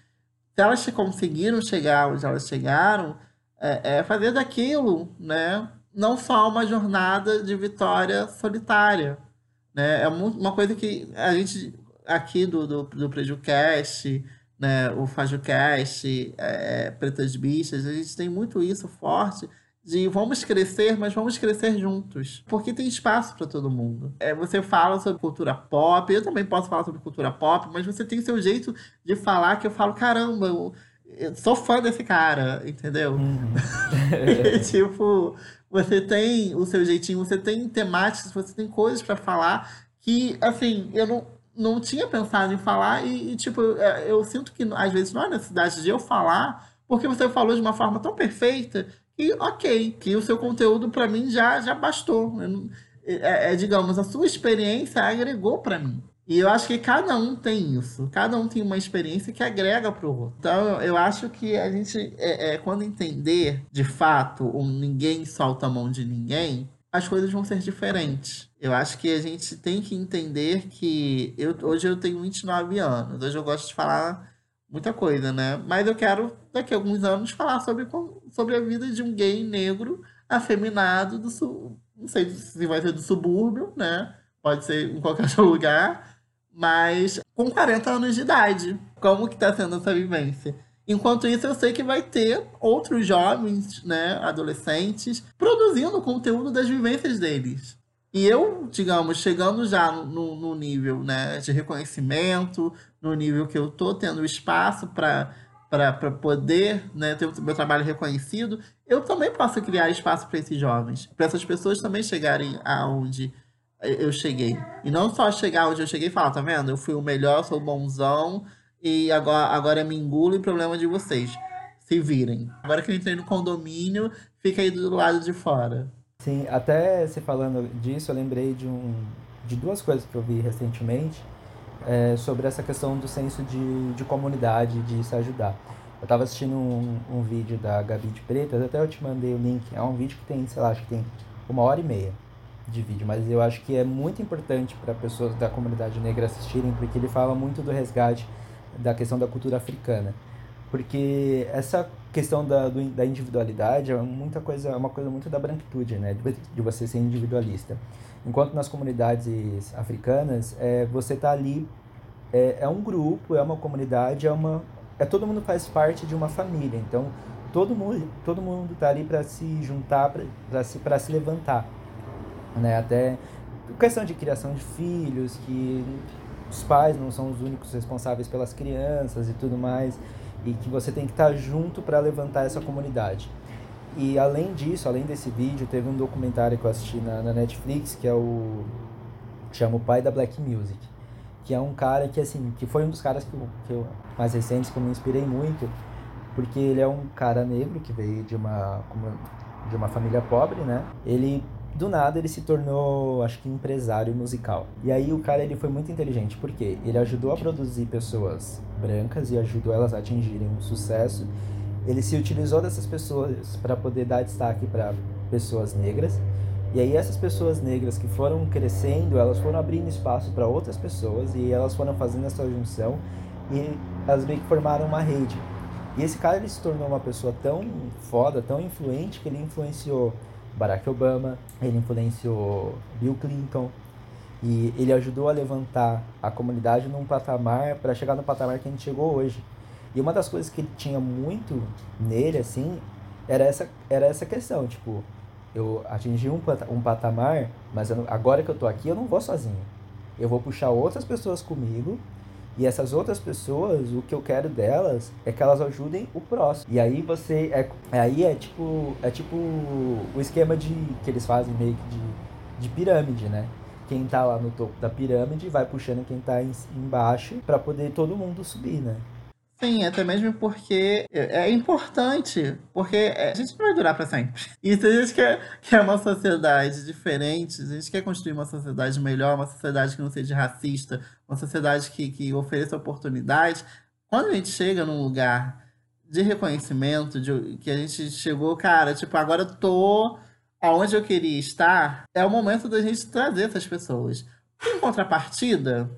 elas conseguiram chegar onde elas chegaram, é, é fazer daquilo, né? Não só uma jornada de vitória solitária, né? É uma coisa que a gente aqui do, do, do PrejuCast, né, o FajoCast, é, Pretas Bichas, a gente tem muito isso forte de vamos crescer, mas vamos crescer juntos. Porque tem espaço para todo mundo. É, você fala sobre cultura pop, eu também posso falar sobre cultura pop, mas você tem seu jeito de falar que eu falo, caramba, eu, eu sou fã desse cara, entendeu? Uhum. e, tipo, você tem o seu jeitinho, você tem temáticas, você tem coisas para falar que, assim, eu não não tinha pensado em falar e, e, tipo, é, eu sinto que às vezes não há necessidade de eu falar, porque você falou de uma forma tão perfeita que, ok, que o seu conteúdo para mim já, já bastou. É, é, digamos, a sua experiência agregou para mim. E eu acho que cada um tem isso. Cada um tem uma experiência que agrega para o outro. Então, eu acho que a gente, é, é, quando entender de fato, um ninguém solta a mão de ninguém, as coisas vão ser diferentes. Eu acho que a gente tem que entender que eu, hoje eu tenho 29 anos, hoje eu gosto de falar muita coisa, né? Mas eu quero, daqui a alguns anos, falar sobre, sobre a vida de um gay negro afeminado do sul. Não sei se vai ser do subúrbio, né? Pode ser em qualquer lugar, mas com 40 anos de idade. Como que tá sendo essa vivência? Enquanto isso, eu sei que vai ter outros jovens, né, adolescentes, produzindo conteúdo das vivências deles. E eu, digamos, chegando já no, no nível né, de reconhecimento, no nível que eu estou tendo espaço para para poder né, ter o meu trabalho reconhecido, eu também posso criar espaço para esses jovens, para essas pessoas também chegarem aonde eu cheguei. E não só chegar onde eu cheguei e falar, tá vendo? Eu fui o melhor, sou bonzão, e agora, agora me engulo e problema de vocês. Se virem. Agora que eu entrei no condomínio, fica aí do lado de fora. Sim, até se falando disso, eu lembrei de, um, de duas coisas que eu vi recentemente é, sobre essa questão do senso de, de comunidade, de se ajudar. Eu tava assistindo um, um vídeo da Gabi de Pretas, até eu te mandei o link. É um vídeo que tem, sei lá, acho que tem uma hora e meia de vídeo, mas eu acho que é muito importante para pessoas da comunidade negra assistirem, porque ele fala muito do resgate da questão da cultura africana. Porque essa questão da, do, da individualidade é muita coisa, é uma coisa muito da branquitude, né? De, de você ser individualista. Enquanto nas comunidades africanas, é, você tá ali, é, é um grupo, é uma comunidade, é uma. É, todo mundo faz parte de uma família. Então, todo mundo, todo mundo tá ali para se juntar, para se, se levantar. Né? Até questão de criação de filhos, que os pais não são os únicos responsáveis pelas crianças e tudo mais, e que você tem que estar junto para levantar essa comunidade. E além disso, além desse vídeo, teve um documentário que eu assisti na, na Netflix, que é o. chama O Pai da Black Music. Que é um cara que, assim, que foi um dos caras que eu, que eu mais recentes que eu me inspirei muito, porque ele é um cara negro que veio de uma, de uma família pobre, né? Ele do nada ele se tornou, acho que empresário musical. E aí o cara ele foi muito inteligente, porque ele ajudou a produzir pessoas brancas e ajudou elas a atingirem um sucesso ele se utilizou dessas pessoas para poder dar destaque para pessoas negras. E aí essas pessoas negras que foram crescendo, elas foram abrindo espaço para outras pessoas e elas foram fazendo essa junção e elas meio que formaram uma rede. E esse cara ele se tornou uma pessoa tão foda, tão influente que ele influenciou Barack Obama, ele influenciou Bill Clinton e ele ajudou a levantar a comunidade num patamar para chegar no patamar que a gente chegou hoje. E uma das coisas que ele tinha muito nele, assim, era essa, era essa questão, tipo, eu atingi um, um patamar, mas agora que eu tô aqui, eu não vou sozinho. Eu vou puxar outras pessoas comigo, e essas outras pessoas, o que eu quero delas é que elas ajudem o próximo. E aí você é aí é tipo é tipo o esquema de que eles fazem meio que de, de pirâmide, né? Quem tá lá no topo da pirâmide vai puxando quem tá em, embaixo para poder todo mundo subir, né? Sim, até mesmo porque é, é importante, porque é, a gente não vai durar para sempre. E se a gente quer, quer uma sociedade diferente, a gente quer construir uma sociedade melhor, uma sociedade que não seja racista, uma sociedade que, que ofereça oportunidades, quando a gente chega num lugar de reconhecimento, de, que a gente chegou, cara, tipo, agora eu tô aonde eu queria estar, é o momento da gente trazer essas pessoas. Em contrapartida,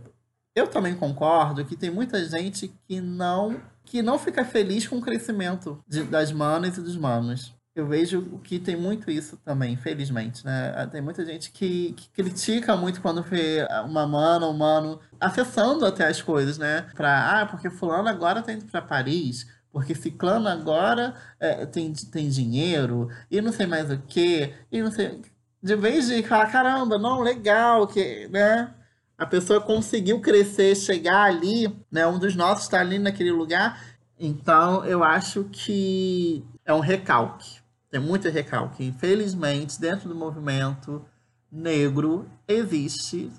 eu também concordo que tem muita gente que não que não fica feliz com o crescimento de, das manas e dos manos. Eu vejo que tem muito isso também, infelizmente, né? Tem muita gente que, que critica muito quando vê uma mana, um mano, acessando até as coisas, né? Pra, ah, porque fulano agora tá indo pra Paris, porque ciclano agora é, tem, tem dinheiro, e não sei mais o que, e não sei... De vez de falar, caramba, não, legal, que, né? A pessoa conseguiu crescer, chegar ali, né? Um dos nossos está ali naquele lugar. Então, eu acho que é um recalque. Tem muito recalque. Infelizmente, dentro do movimento negro, existe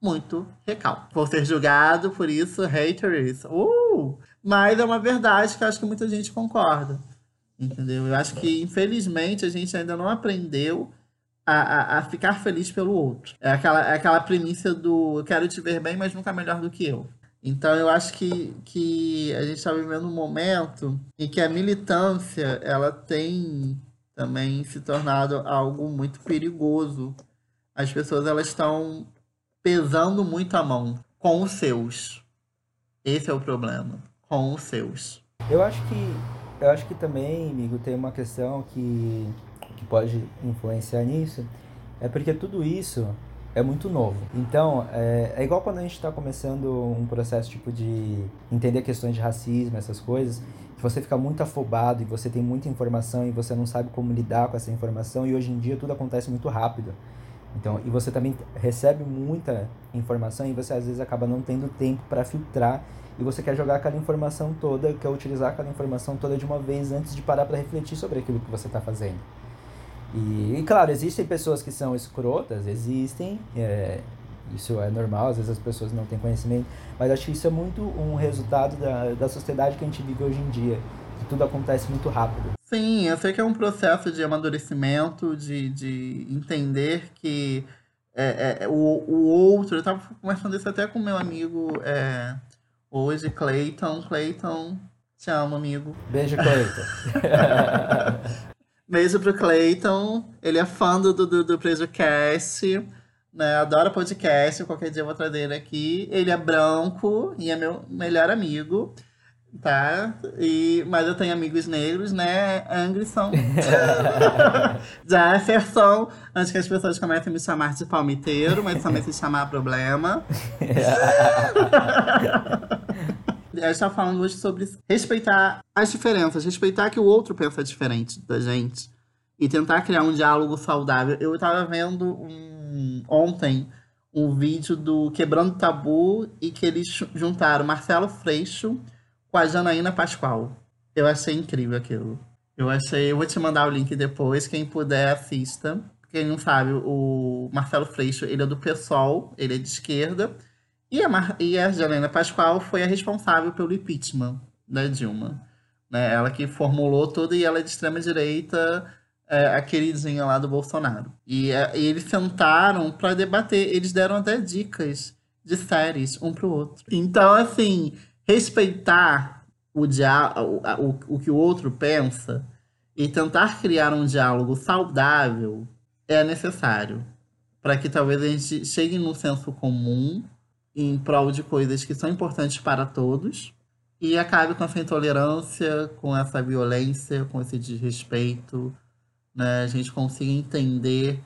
muito recalque. Vou ser julgado por isso, haters. Uh! Mas é uma verdade que eu acho que muita gente concorda. Entendeu? Eu acho que, infelizmente, a gente ainda não aprendeu a, a, a, ficar feliz pelo outro. É aquela, é aquela premissa do eu quero te ver bem, mas nunca melhor do que eu. Então eu acho que, que a gente está vivendo um momento em que a militância ela tem também se tornado algo muito perigoso. As pessoas elas estão pesando muito a mão com os seus. Esse é o problema, com os seus. Eu acho que eu acho que também, amigo, tem uma questão que que pode influenciar nisso, é porque tudo isso é muito novo. Então, é, é igual quando a gente está começando um processo tipo de entender questões de racismo, essas coisas, que você fica muito afobado e você tem muita informação e você não sabe como lidar com essa informação e hoje em dia tudo acontece muito rápido. Então, e você também recebe muita informação e você às vezes acaba não tendo tempo para filtrar e você quer jogar aquela informação toda, quer utilizar aquela informação toda de uma vez antes de parar para refletir sobre aquilo que você está fazendo. E, e, claro, existem pessoas que são escrotas, existem, é, isso é normal, às vezes as pessoas não têm conhecimento, mas acho que isso é muito um resultado da, da sociedade que a gente vive hoje em dia, que tudo acontece muito rápido. Sim, eu sei que é um processo de amadurecimento, de, de entender que é, é, o, o outro, eu estava conversando isso até com meu amigo é, hoje, Clayton. Clayton Te amo, amigo. Beijo, Cleiton. Beijo pro Cleiton. Ele é fã do, do, do PrejoCast. Né? Adora podcast. Qualquer dia eu vou trazer ele aqui. Ele é branco e é meu melhor amigo. Tá? E, mas eu tenho amigos negros, né? Angrisson. Jefferson. Antes que as pessoas comecem a me chamar de palmiteiro, mas também se chamar problema. A gente tá falando hoje sobre respeitar as diferenças, respeitar que o outro pensa diferente da gente e tentar criar um diálogo saudável. Eu tava vendo um, ontem um vídeo do Quebrando Tabu e que eles juntaram Marcelo Freixo com a Janaína Pascoal. Eu achei incrível aquilo. Eu achei, eu vou te mandar o link depois, quem puder assista. Quem não sabe, o Marcelo Freixo, ele é do PSOL, ele é de esquerda. E a, Mar e a Janaína Pascoal foi a responsável pelo impeachment da Dilma. Né? Ela que formulou tudo e ela é de extrema-direita, é, a queridinha lá do Bolsonaro. E, é, e eles sentaram para debater, eles deram até dicas de séries um pro outro. Então, assim, respeitar o, dia o, o, o que o outro pensa e tentar criar um diálogo saudável é necessário para que talvez a gente chegue num senso comum em prol de coisas que são importantes para todos e acabe com essa intolerância, com essa violência, com esse desrespeito, né? A gente consiga entender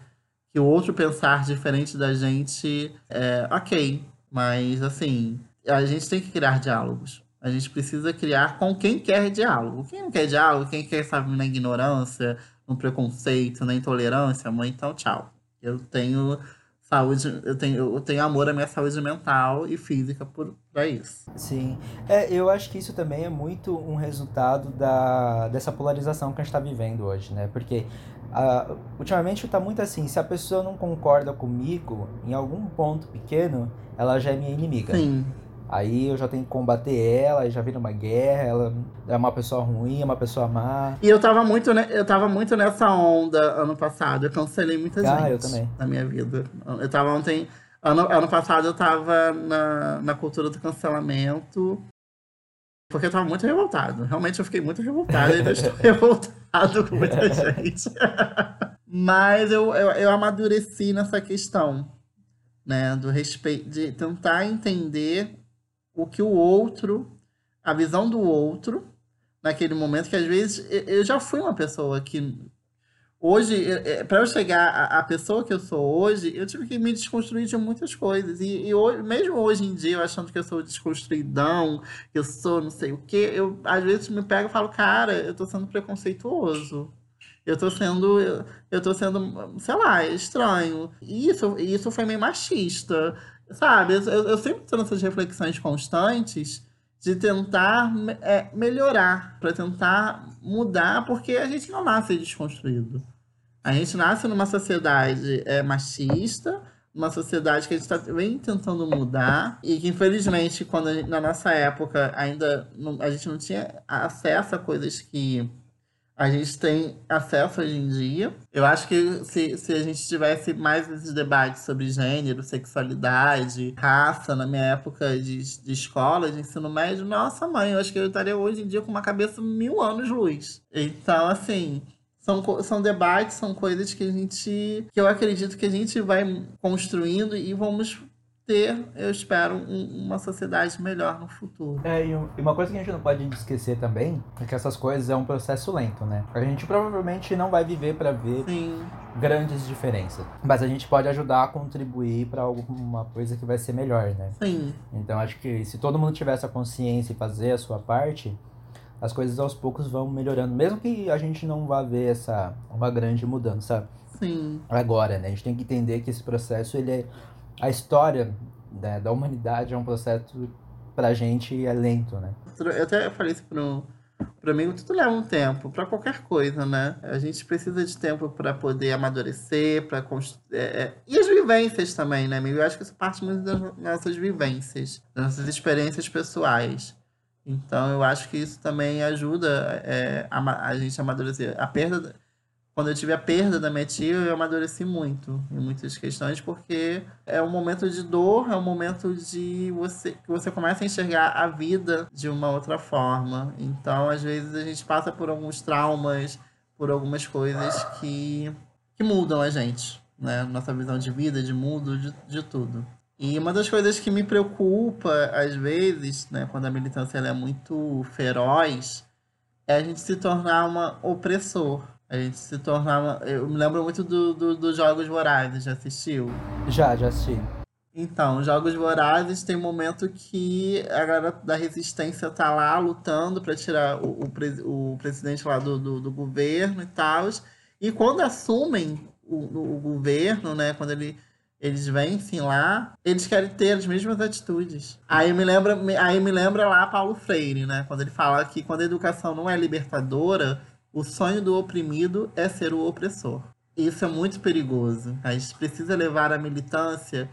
que o outro pensar diferente da gente é ok, mas assim, a gente tem que criar diálogos. A gente precisa criar com quem quer diálogo. Quem não quer diálogo, quem quer saber na ignorância, no preconceito, na intolerância, mãe, então tchau. Eu tenho saúde, eu tenho, eu tenho amor à minha saúde mental e física por para isso. Sim. É, eu acho que isso também é muito um resultado da, dessa polarização que a gente está vivendo hoje, né? Porque uh, ultimamente está muito assim, se a pessoa não concorda comigo em algum ponto pequeno, ela já é minha inimiga. Sim. Aí eu já tenho que combater ela, aí já vira uma guerra, ela é uma pessoa ruim, é uma pessoa má. E eu tava muito, eu tava muito nessa onda ano passado. Eu cancelei muita ah, gente eu também. na minha vida. Eu tava ontem. Ano, ano passado eu tava na, na cultura do cancelamento. Porque eu tava muito revoltado. Realmente eu fiquei muito revoltado. ainda estou revoltado com muita gente. Mas eu, eu, eu amadureci nessa questão. Né, do respeito, de tentar entender o que o outro, a visão do outro, naquele momento, que às vezes eu já fui uma pessoa que. Hoje, para eu chegar à pessoa que eu sou hoje, eu tive que me desconstruir de muitas coisas. E, e hoje, mesmo hoje em dia, eu achando que eu sou desconstruidão, que eu sou não sei o quê, eu às vezes me pego e falo, cara, eu tô sendo preconceituoso. Eu tô sendo, eu, eu tô sendo, sei lá, estranho. E isso, isso foi meio machista. Sabe, eu, eu sempre estou nessas reflexões constantes de tentar é, melhorar, para tentar mudar, porque a gente não nasce desconstruído. A gente nasce numa sociedade é, machista, uma sociedade que a gente está vem tentando mudar e que infelizmente quando gente, na nossa época ainda não, a gente não tinha acesso a coisas que a gente tem acesso hoje em dia. Eu acho que se, se a gente tivesse mais esses debates sobre gênero, sexualidade, raça, na minha época de, de escola, de ensino médio, nossa mãe, eu acho que eu estaria hoje em dia com uma cabeça mil anos luz. Então, assim, são, são debates, são coisas que a gente. que eu acredito que a gente vai construindo e vamos ter, eu espero, um, uma sociedade melhor no futuro. É, e uma coisa que a gente não pode esquecer também é que essas coisas é um processo lento, né? A gente provavelmente não vai viver para ver Sim. grandes diferenças, mas a gente pode ajudar a contribuir para alguma coisa que vai ser melhor, né? Sim. Então acho que se todo mundo tiver essa consciência e fazer a sua parte, as coisas aos poucos vão melhorando, mesmo que a gente não vá ver essa uma grande mudança Sim. agora, né? A gente tem que entender que esse processo ele é a história né, da humanidade é um processo pra gente é lento, né? Eu até falei isso pro, pro amigo, tudo leva um tempo, para qualquer coisa, né? A gente precisa de tempo para poder amadurecer, para é, é, E as vivências também, né, amigo? Eu acho que isso parte muito das nossas vivências, das nossas experiências pessoais. Então, eu acho que isso também ajuda é, a, a gente a amadurecer. A perda quando eu tive a perda da minha tia, eu amadureci muito em muitas questões, porque é um momento de dor, é um momento de você que você começa a enxergar a vida de uma outra forma. Então, às vezes a gente passa por alguns traumas, por algumas coisas que, que mudam a gente, né? Nossa visão de vida, de mundo, de, de tudo. E uma das coisas que me preocupa, às vezes, né, quando a militância é muito feroz, é a gente se tornar uma opressor. A gente se tornar uma... Eu me lembro muito dos do, do Jogos Vorazes, já assistiu? Já, já assisti. Então, Jogos Vorazes tem um momento que a galera da resistência tá lá lutando para tirar o, o, o, presidente lá do, do, do governo e tal. E quando assumem o, o governo, né, quando ele eles vencem lá, eles querem ter as mesmas atitudes. Aí me lembra, aí me lembra lá Paulo Freire, né? Quando ele fala que quando a educação não é libertadora, o sonho do oprimido é ser o opressor. Isso é muito perigoso. A gente precisa levar a militância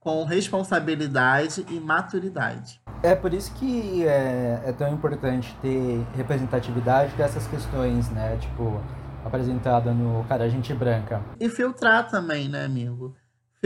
com responsabilidade e maturidade. É por isso que é, é tão importante ter representatividade dessas questões, né? Tipo, apresentada no Cara Gente Branca. E filtrar também, né, amigo?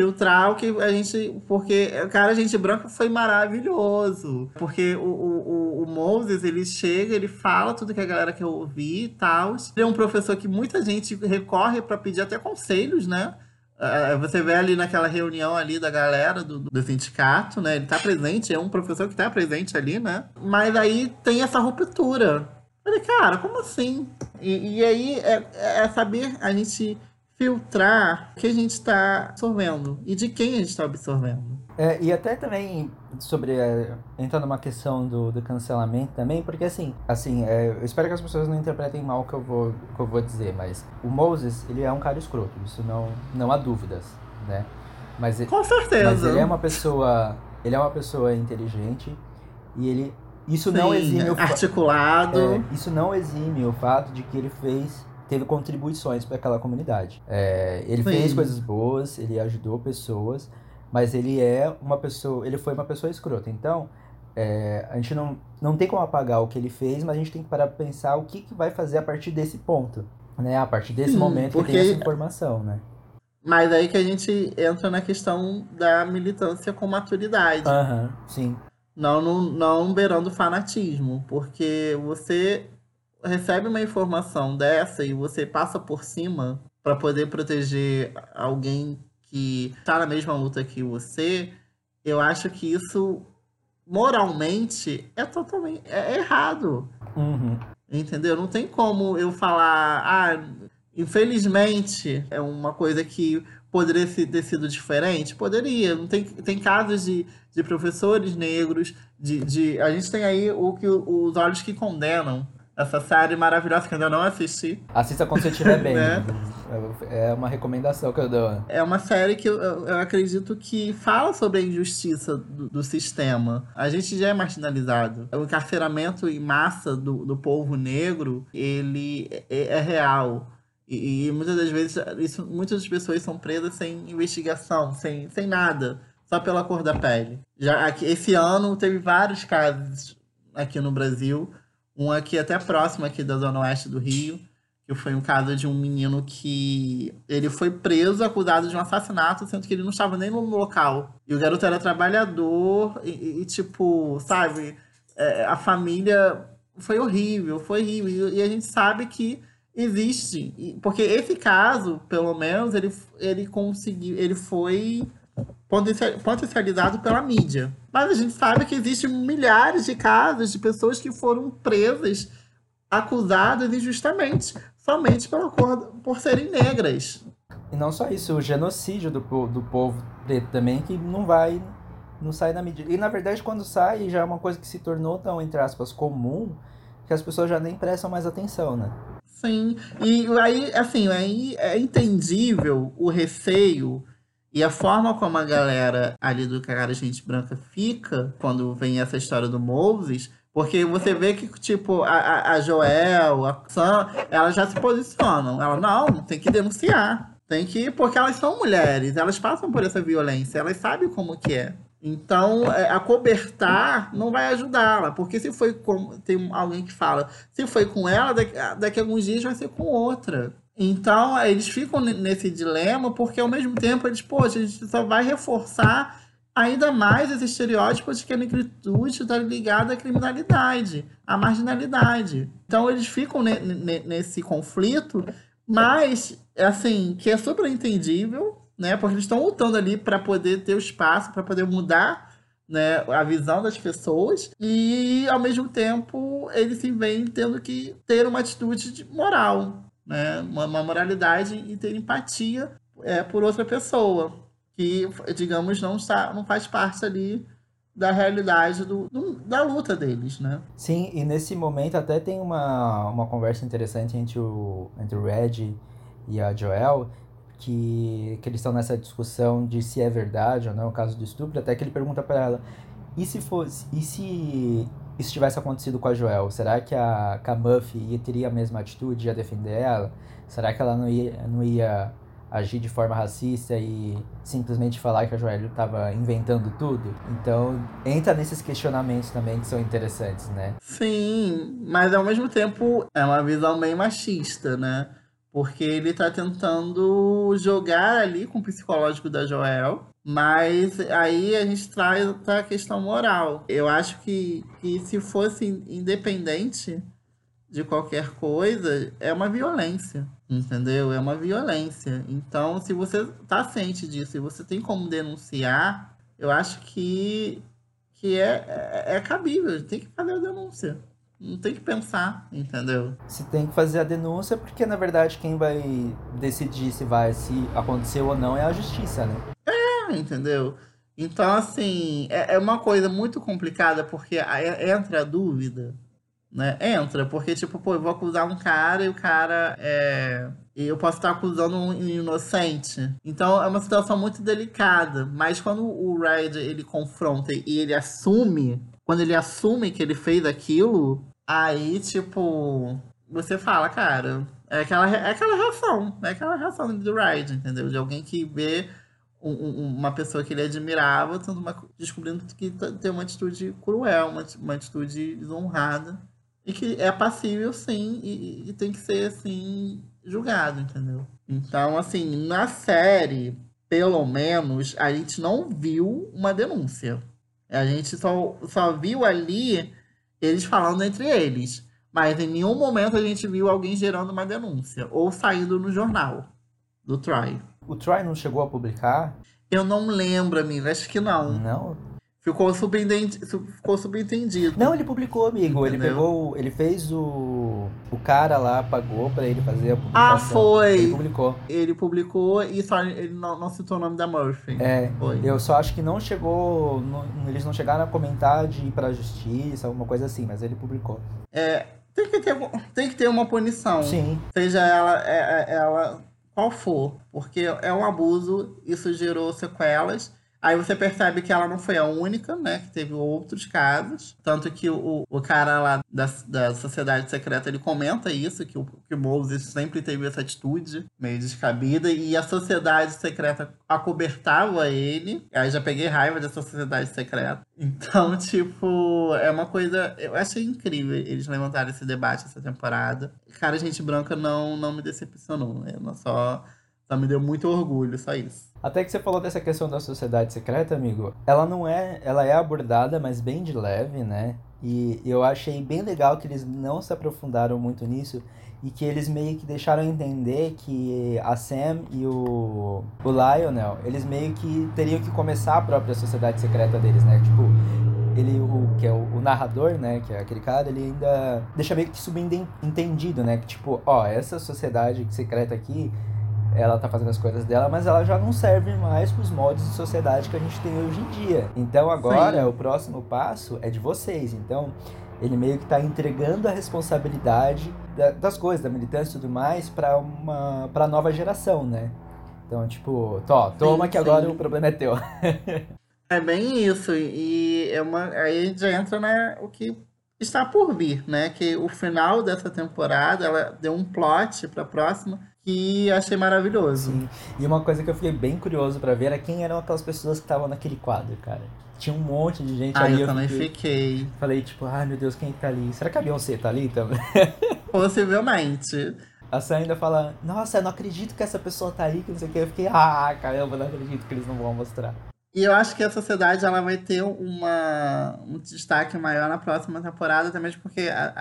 Filtrar o que a gente. Porque, cara, a gente branco foi maravilhoso. Porque o, o, o Moses, ele chega, ele fala tudo que a galera quer ouvir e tal. Ele é um professor que muita gente recorre para pedir até conselhos, né? Uh, você vê ali naquela reunião ali da galera do, do sindicato, né? Ele tá presente, é um professor que tá presente ali, né? Mas aí tem essa ruptura. Eu falei, cara, como assim? E, e aí é, é saber a gente filtrar o que a gente está absorvendo e de quem a gente está absorvendo. É, e até também sobre é, entrando numa questão do, do cancelamento também, porque assim, assim, é, eu espero que as pessoas não interpretem mal o que eu vou que eu vou dizer, mas o Moses ele é um cara escroto, isso não não há dúvidas, né? Mas com certeza. Mas ele é uma pessoa, ele é uma pessoa inteligente e ele isso Sim, não exime o articulado. É, isso não exime o fato de que ele fez teve contribuições para aquela comunidade. É, ele fez coisas boas, ele ajudou pessoas, mas ele é uma pessoa, ele foi uma pessoa escrota. Então, é, a gente não, não tem como apagar o que ele fez, mas a gente tem que parar para pensar o que, que vai fazer a partir desse ponto, né? A partir desse Sim, momento porque... que tem essa informação, né? Mas aí que a gente entra na questão da militância com maturidade. Aham, uhum, sim. Não, não, não beirando fanatismo, porque você recebe uma informação dessa e você passa por cima para poder proteger alguém que está na mesma luta que você, eu acho que isso moralmente é totalmente é errado. Uhum. Entendeu? Não tem como eu falar, ah, infelizmente é uma coisa que poderia ter sido diferente? Poderia. Não tem, tem casos de, de professores negros, de, de. A gente tem aí o que os olhos que condenam essa série maravilhosa que eu ainda não assisti. Assista quando você estiver bem. né? É uma recomendação que eu dou. É uma série que eu, eu acredito que fala sobre a injustiça do, do, sistema. A gente já é marginalizado. O encarceramento em massa do, do povo negro, ele é, é real. E, e, muitas das vezes, isso, muitas pessoas são presas sem investigação, sem, sem nada, só pela cor da pele. Já aqui, esse ano teve vários casos aqui no Brasil um aqui até próximo aqui da zona oeste do Rio, que foi um caso de um menino que ele foi preso acusado de um assassinato, sendo que ele não estava nem no local. E o garoto era trabalhador e, e tipo, sabe, é, a família foi horrível, foi horrível. E a gente sabe que existe, porque esse caso, pelo menos, ele, ele conseguiu, ele foi potencializado pela mídia. Mas a gente sabe que existem milhares de casos de pessoas que foram presas, acusadas injustamente, somente pela cor, por serem negras. E não só isso, o genocídio do, do povo preto também, que não vai, não sai da mídia. E na verdade, quando sai, já é uma coisa que se tornou tão, entre aspas, comum, que as pessoas já nem prestam mais atenção, né? Sim, e aí, assim, aí é entendível o receio e a forma como a galera ali do Cara Gente Branca fica quando vem essa história do Moses, porque você vê que, tipo, a, a Joel, a Sam, elas já se posicionam. Ela, não, tem que denunciar. Tem que. Porque elas são mulheres, elas passam por essa violência, elas sabem como que é. Então, é, acobertar não vai ajudá-la, porque se foi com. Tem alguém que fala, se foi com ela, daqui, daqui a alguns dias vai ser com outra. Então, eles ficam nesse dilema porque, ao mesmo tempo, eles, poxa, a gente só vai reforçar ainda mais esse estereótipo de que a negritude está ligada à criminalidade, à marginalidade. Então, eles ficam nesse conflito, mas, assim, que é super entendível, né? Porque eles estão lutando ali para poder ter o espaço, para poder mudar né, a visão das pessoas e, ao mesmo tempo, eles se tendo que ter uma atitude moral, né, uma, uma moralidade e ter empatia é, por outra pessoa que, digamos, não, está, não faz parte ali da realidade do, do, da luta deles, né? Sim, e nesse momento até tem uma, uma conversa interessante entre o, entre o Red e a Joel, que, que eles estão nessa discussão de se é verdade ou não o caso do estupro, até que ele pergunta para ela, e se fosse, e se isso tivesse acontecido com a Joel, será que a, que a Muffy teria a mesma atitude, ia defender ela? Será que ela não ia, não ia agir de forma racista e simplesmente falar que a Joel estava inventando tudo? Então, entra nesses questionamentos também que são interessantes, né? Sim, mas ao mesmo tempo é uma visão bem machista, né? Porque ele tá tentando jogar ali com o psicológico da Joel. Mas aí a gente traz a questão moral. Eu acho que, que se fosse independente de qualquer coisa, é uma violência. Entendeu? É uma violência. Então, se você tá ciente disso e você tem como denunciar, eu acho que, que é, é, é cabível. Tem que fazer a denúncia. Não tem que pensar, entendeu? Se tem que fazer a denúncia, porque na verdade quem vai decidir se vai, se aconteceu ou não é a justiça, né? É, entendeu? Então, assim, é, é uma coisa muito complicada, porque entra a dúvida, né? Entra, porque, tipo, pô, eu vou acusar um cara e o cara é. Eu posso estar acusando um inocente. Então é uma situação muito delicada. Mas quando o Red ele confronta e ele assume, quando ele assume que ele fez aquilo, Aí, tipo, você fala, cara, é aquela, é aquela reação, é aquela reação do Ride, entendeu? De alguém que vê um, um, uma pessoa que ele admirava uma, descobrindo que tem uma atitude cruel, uma, uma atitude desonrada. E que é passível, sim, e, e tem que ser, assim, julgado, entendeu? Então, assim, na série, pelo menos, a gente não viu uma denúncia. A gente só, só viu ali eles falando entre eles. Mas em nenhum momento a gente viu alguém gerando uma denúncia ou saindo no jornal do Troy. O Troy não chegou a publicar? Eu não lembro, amigo. Acho que não. Não? Ficou subentendido. Ficou subentendido. Não, ele publicou, amigo. Entendeu? Ele pegou. Ele fez o. O cara lá pagou pra ele fazer a publicação. Ah, foi! Ele publicou. Ele publicou e só ele não, não citou o nome da Murphy. É. Foi. Eu só acho que não chegou. Não, eles não chegaram a comentar de ir pra justiça, alguma coisa assim, mas ele publicou. É. Tem que ter, tem que ter uma punição. Sim. Seja ela, é, é, ela qual for. Porque é um abuso, isso gerou sequelas. Aí você percebe que ela não foi a única, né? Que teve outros casos. Tanto que o, o cara lá da, da Sociedade Secreta, ele comenta isso, que o, que o Moses sempre teve essa atitude meio descabida. E a Sociedade Secreta acobertava ele. Aí já peguei raiva dessa Sociedade Secreta. Então, tipo, é uma coisa... Eu achei incrível eles levantarem esse debate essa temporada. Cara, Gente Branca não, não me decepcionou. Né? Só, só me deu muito orgulho, só isso. Até que você falou dessa questão da sociedade secreta, amigo. Ela não é, ela é abordada, mas bem de leve, né? E eu achei bem legal que eles não se aprofundaram muito nisso e que eles meio que deixaram entender que a Sam e o, o Lionel, eles meio que teriam que começar a própria sociedade secreta deles, né? Tipo, ele, o, que é o, o, narrador, né, que é aquele cara, ele ainda deixa meio que subentendido, né? Que tipo, ó, essa sociedade secreta aqui ela tá fazendo as coisas dela, mas ela já não serve mais para os moldes de sociedade que a gente tem hoje em dia. Então agora Sim. o próximo passo é de vocês. Então ele meio que está entregando a responsabilidade da, das coisas, da militância e tudo mais, para uma pra nova geração, né? Então, tipo, tó, toma sim, que agora sim. o problema é teu. é bem isso. E é uma, aí a gente já entra né, o que está por vir, né? Que o final dessa temporada ela deu um plot para a próxima que achei maravilhoso. Sim. E uma coisa que eu fiquei bem curioso para ver era quem eram aquelas pessoas que estavam naquele quadro, cara. Tinha um monte de gente ah, ali. Eu, eu também fiquei... fiquei. Falei, tipo, ai meu Deus, quem tá ali? Será que a Beyoncé tá ali também? Possivelmente. a Sam ainda fala, nossa, eu não acredito que essa pessoa tá aí, que não sei o que. Eu fiquei, ah, caramba, não acredito que eles não vão mostrar. E eu acho que a sociedade ela vai ter uma, um destaque maior na próxima temporada, também porque a,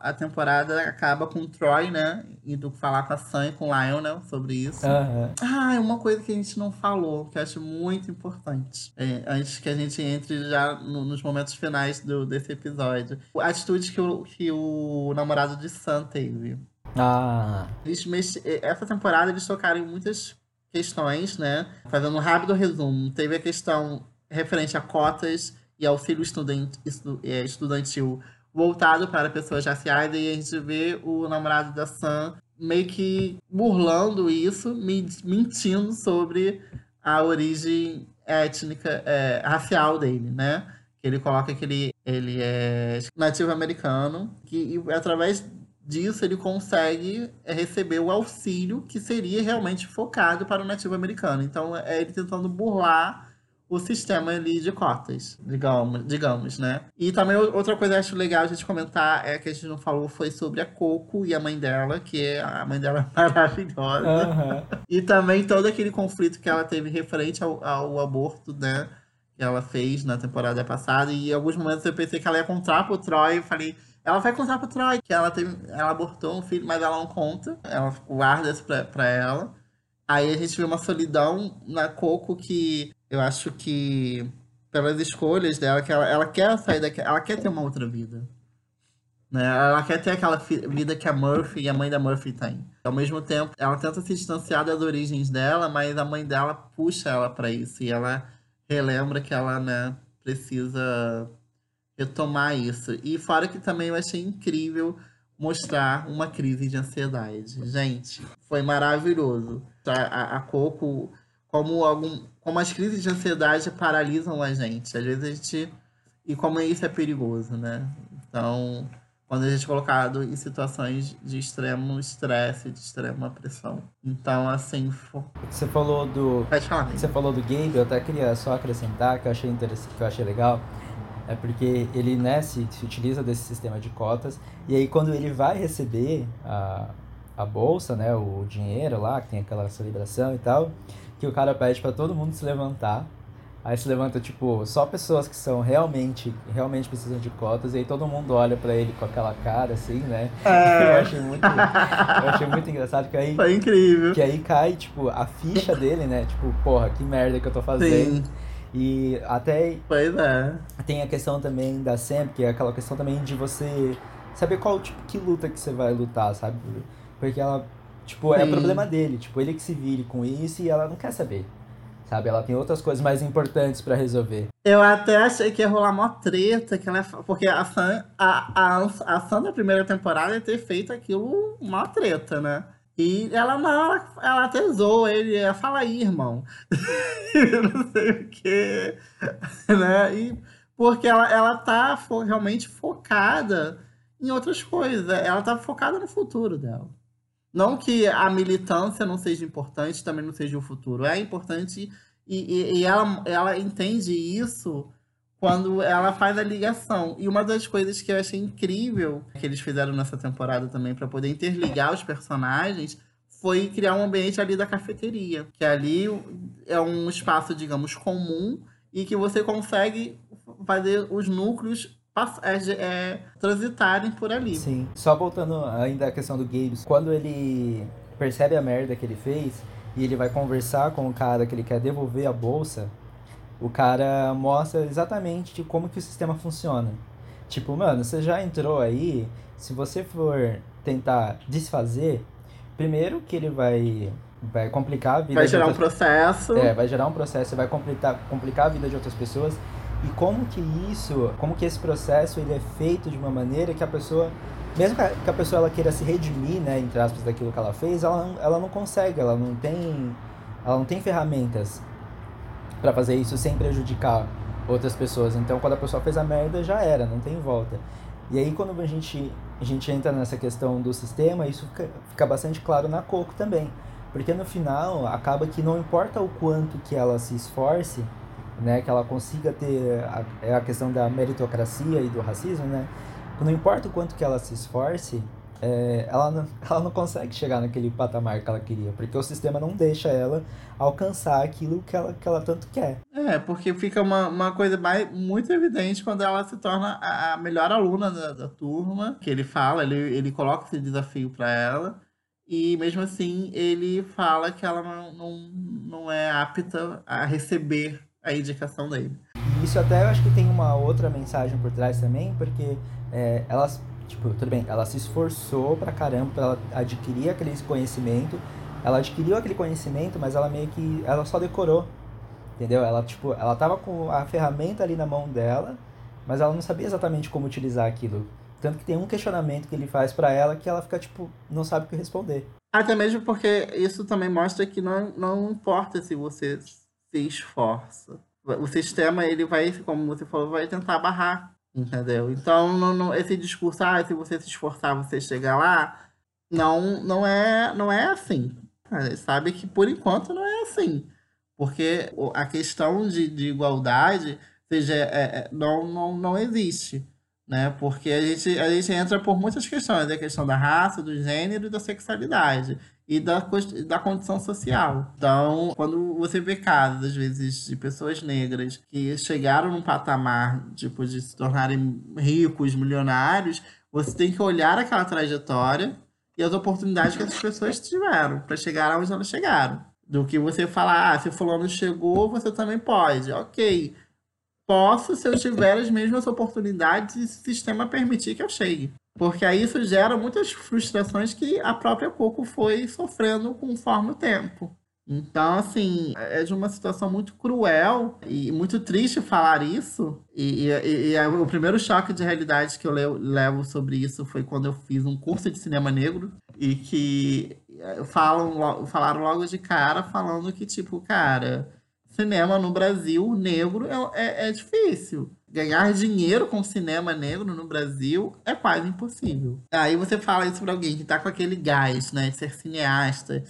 a, a temporada acaba com o Troy, né? Indo falar com a Sam e com o Lionel sobre isso. Aham. Ah, uma coisa que a gente não falou, que eu acho muito importante. é, antes que a gente entre já no- nos momentos finais do, desse episódio. A atitude que o, que o namorado de Sam teve. Ah, Eles mex... Essa temporada eles tocaram em muitas questões, né? Fazendo um rápido resumo, teve a questão referente a cotas e auxílio estudant... estu- é, estudantil voltado para pessoas raciais, e a gente vê o namorado da Sam meio que burlando isso, me- mentindo sobre a origem étnica, é, racial dele, né? Ele coloca que ele, ele é nativo americano, que e através disso ele consegue é, receber o auxílio que seria realmente focado para o nativo americano. Então é ele tentando burlar o sistema ali de cotas, digamos, digamos, né? E também outra coisa que eu acho legal a gente comentar é que a gente não falou foi sobre a Coco e a mãe dela, que é a mãe dela é maravilhosa. aham. E também todo aquele conflito que ela teve referente ao, ao aborto, né? Que ela fez na temporada passada. E em alguns momentos eu pensei que ela ia contar pro Troy. Eu falei, ela vai contar pro Troy que ela, teve, ela abortou um filho, mas ela não conta. Ela guarda isso pra, pra ela. Aí a gente vê uma solidão na Coco que eu acho que, pelas escolhas dela, que ela, ela quer sair daqui, ela quer ter uma outra vida. Né? Ela quer ter aquela vida que a Murphy e a mãe da Murphy têm. Ao mesmo tempo, ela tenta se distanciar das origens dela, mas a mãe dela puxa ela para isso. E ela relembra que ela né, precisa retomar isso. E fora que também eu achei incrível mostrar uma crise de ansiedade. Gente, foi maravilhoso. A, a, a Coco, como, algum, como as crises de ansiedade paralisam a gente. Às vezes a gente. E como isso é perigoso, né? Então, quando a gente é colocado em situações de extremo estresse, de extrema pressão. Então, assim, Você falou do. pode falar. Você falou do Gabe, eu até queria só acrescentar que eu achei interessante, que eu achei legal. É porque ele, né, se, se utiliza desse sistema de cotas. E aí quando ele vai receber a, a bolsa, né, o dinheiro lá, que tem aquela celebração e tal, que o cara pede pra todo mundo se levantar. Aí se levanta, tipo, só pessoas que são realmente, realmente precisam de cotas, e aí todo mundo olha pra ele com aquela cara, assim, né? Eu É, achei muito, eu achei muito engraçado que aí, foi incrível. que aí cai, tipo, a ficha dele, né? Tipo, porra, que merda que eu tô fazendo. Sim, E até pois é. tem a questão também da Sam, que é aquela questão também de você saber qual tipo que luta que você vai lutar, sabe? Porque ela, tipo, é Sim. problema dele, tipo, ele que se vire com isso e ela não quer saber. Sabe? Ela tem outras coisas mais importantes pra resolver. Eu até achei que ia rolar mó treta, que ela, é porque a Sam, a, a, a Sam da primeira temporada ia ter feito aquilo mó treta, né? E ela não, ela, até ele, ela fala aí, irmão. Não sei o quê, né? E porque ela, ela tá fo- realmente focada em outras coisas, ela tá focada no futuro dela. Não que a militância não seja importante, também não seja o futuro. É importante e, e- e ela, ela entende isso quando ela faz a ligação. E uma das coisas que eu achei incrível que eles fizeram nessa temporada também para poder interligar os personagens foi criar um ambiente ali da cafeteria, que ali é um espaço, digamos, comum e que você consegue fazer os núcleos é, é, transitarem por ali. Sim. Só voltando ainda à questão do Gabe, quando ele percebe a merda que ele fez e ele vai conversar com o cara que ele quer devolver a bolsa, o cara mostra exatamente de como que o sistema funciona. Tipo, mano, você já entrou aí, se você for tentar desfazer, primeiro que ele vai vai complicar a vida Vai gerar um outras processo. é, vai gerar um processo, vai complicar, complicar a vida de outras pessoas. E como que isso, como que esse processo ele é feito de uma maneira que a pessoa, mesmo que a, pessoa ela queira se redimir, né, entre aspas, daquilo que ela fez, ela não, ela não consegue, ela não tem, ela não tem ferramentas para fazer isso sem prejudicar outras pessoas. Então, quando a pessoa fez a merda, já era, não tem volta. E aí, quando a gente, a gente entra nessa questão do sistema, isso fica, fica bastante claro na Coco também. Porque no final, acaba que não importa o quanto que ela se esforce, né, que ela consiga ter a, é a questão da meritocracia e do racismo, né? Não importa o quanto que ela se esforce, é, ela, não, ela não consegue chegar naquele patamar que ela queria, porque o sistema não deixa ela alcançar aquilo que ela, que ela tanto quer. É, porque fica uma, uma coisa mais, muito evidente quando ela se torna a, a melhor aluna da, da, turma, que ele fala, ele, ele coloca esse desafio para ela, e mesmo assim ele fala que ela não, não, não é apta a receber a indicação dele. Isso até eu acho que tem uma outra mensagem por trás também, porque é, elas Tipo, tudo bem, ela se esforçou pra caramba pra ela adquirir aquele conhecimento. Ela adquiriu aquele conhecimento, mas ela meio que. Ela só decorou. Entendeu? Ela, tipo, ela tava com a ferramenta ali na mão dela, mas ela não sabia exatamente como utilizar aquilo. Tanto que tem um questionamento que ele faz para ela que ela fica, tipo, não sabe o que responder. Até mesmo porque isso também mostra que não, não importa se você se esforça. O sistema, ele vai, como você falou, vai tentar barrar Entendeu? Então, não, não, esse discurso, ah, se você se esforçar, você chegar lá, não, não, é, não é assim. A gente sabe que, por enquanto, não é assim. Porque a questão de, de igualdade seja, é, é, não, não, não existe. Né? Porque a gente, a gente entra por muitas questões. A questão da raça, do gênero e da sexualidade e da, da condição social. Então, quando você vê casos, às vezes, de pessoas negras que chegaram num patamar, tipo, de se tornarem ricos, milionários, você tem que olhar aquela trajetória e as oportunidades que essas pessoas tiveram para chegar aonde elas chegaram. Do que você falar, ah, se fulano chegou, você também pode. Ok, posso se eu tiver as mesmas oportunidades e o sistema permitir que eu chegue. Porque aí isso gera muitas frustrações que a própria Coco foi sofrendo conforme o tempo. Então, assim, é de uma situação muito cruel e muito triste falar isso. E, e, e o primeiro choque de realidade que eu levo sobre isso foi quando eu fiz um curso de cinema negro e que eh, falam, falaram logo de cara falando que, tipo, cara, cinema no Brasil negro é, é, é difícil ganhar dinheiro com cinema negro no Brasil é quase impossível. Aí você fala isso pra alguém que tá com aquele gás, né, de ser cineasta,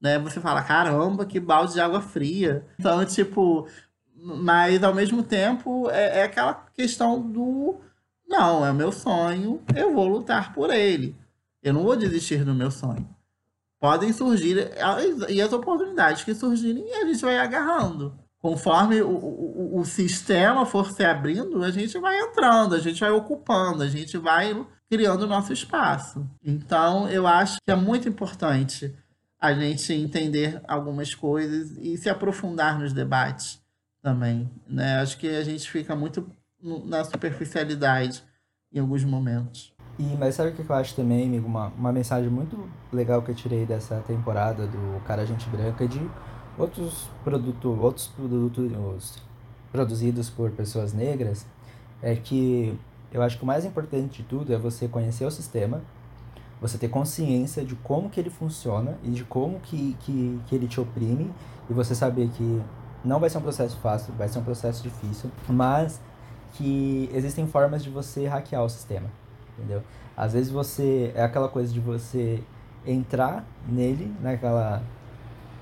né? Você fala, caramba, que balde de água fria. Então, tipo, mas ao mesmo tempo é, é aquela questão do não, é o meu sonho, eu vou lutar por ele. Eu não vou desistir do meu sonho. Podem surgir, e as oportunidades que surgirem, a gente vai agarrando conforme o, o, o, sistema for se abrindo, a gente vai entrando, a gente vai ocupando, a gente vai criando o nosso espaço. Então, eu acho que é muito importante a gente entender algumas coisas e se aprofundar nos debates também. Né? Acho que a gente fica muito na superficialidade em alguns momentos. E, mas sabe o que eu acho também, amigo? Uma, uma mensagem muito legal que eu tirei dessa temporada do Cara Gente Branca de outros produtos, outros produtos produzidos por pessoas negras, é que eu acho que o mais importante de tudo é você conhecer o sistema, você ter consciência de como que ele funciona e de como que, que, que ele te oprime e você saber que não vai ser um processo fácil, vai ser um processo difícil, mas que existem formas de você hackear o sistema, entendeu? Às vezes você é aquela coisa de você entrar nele, naquela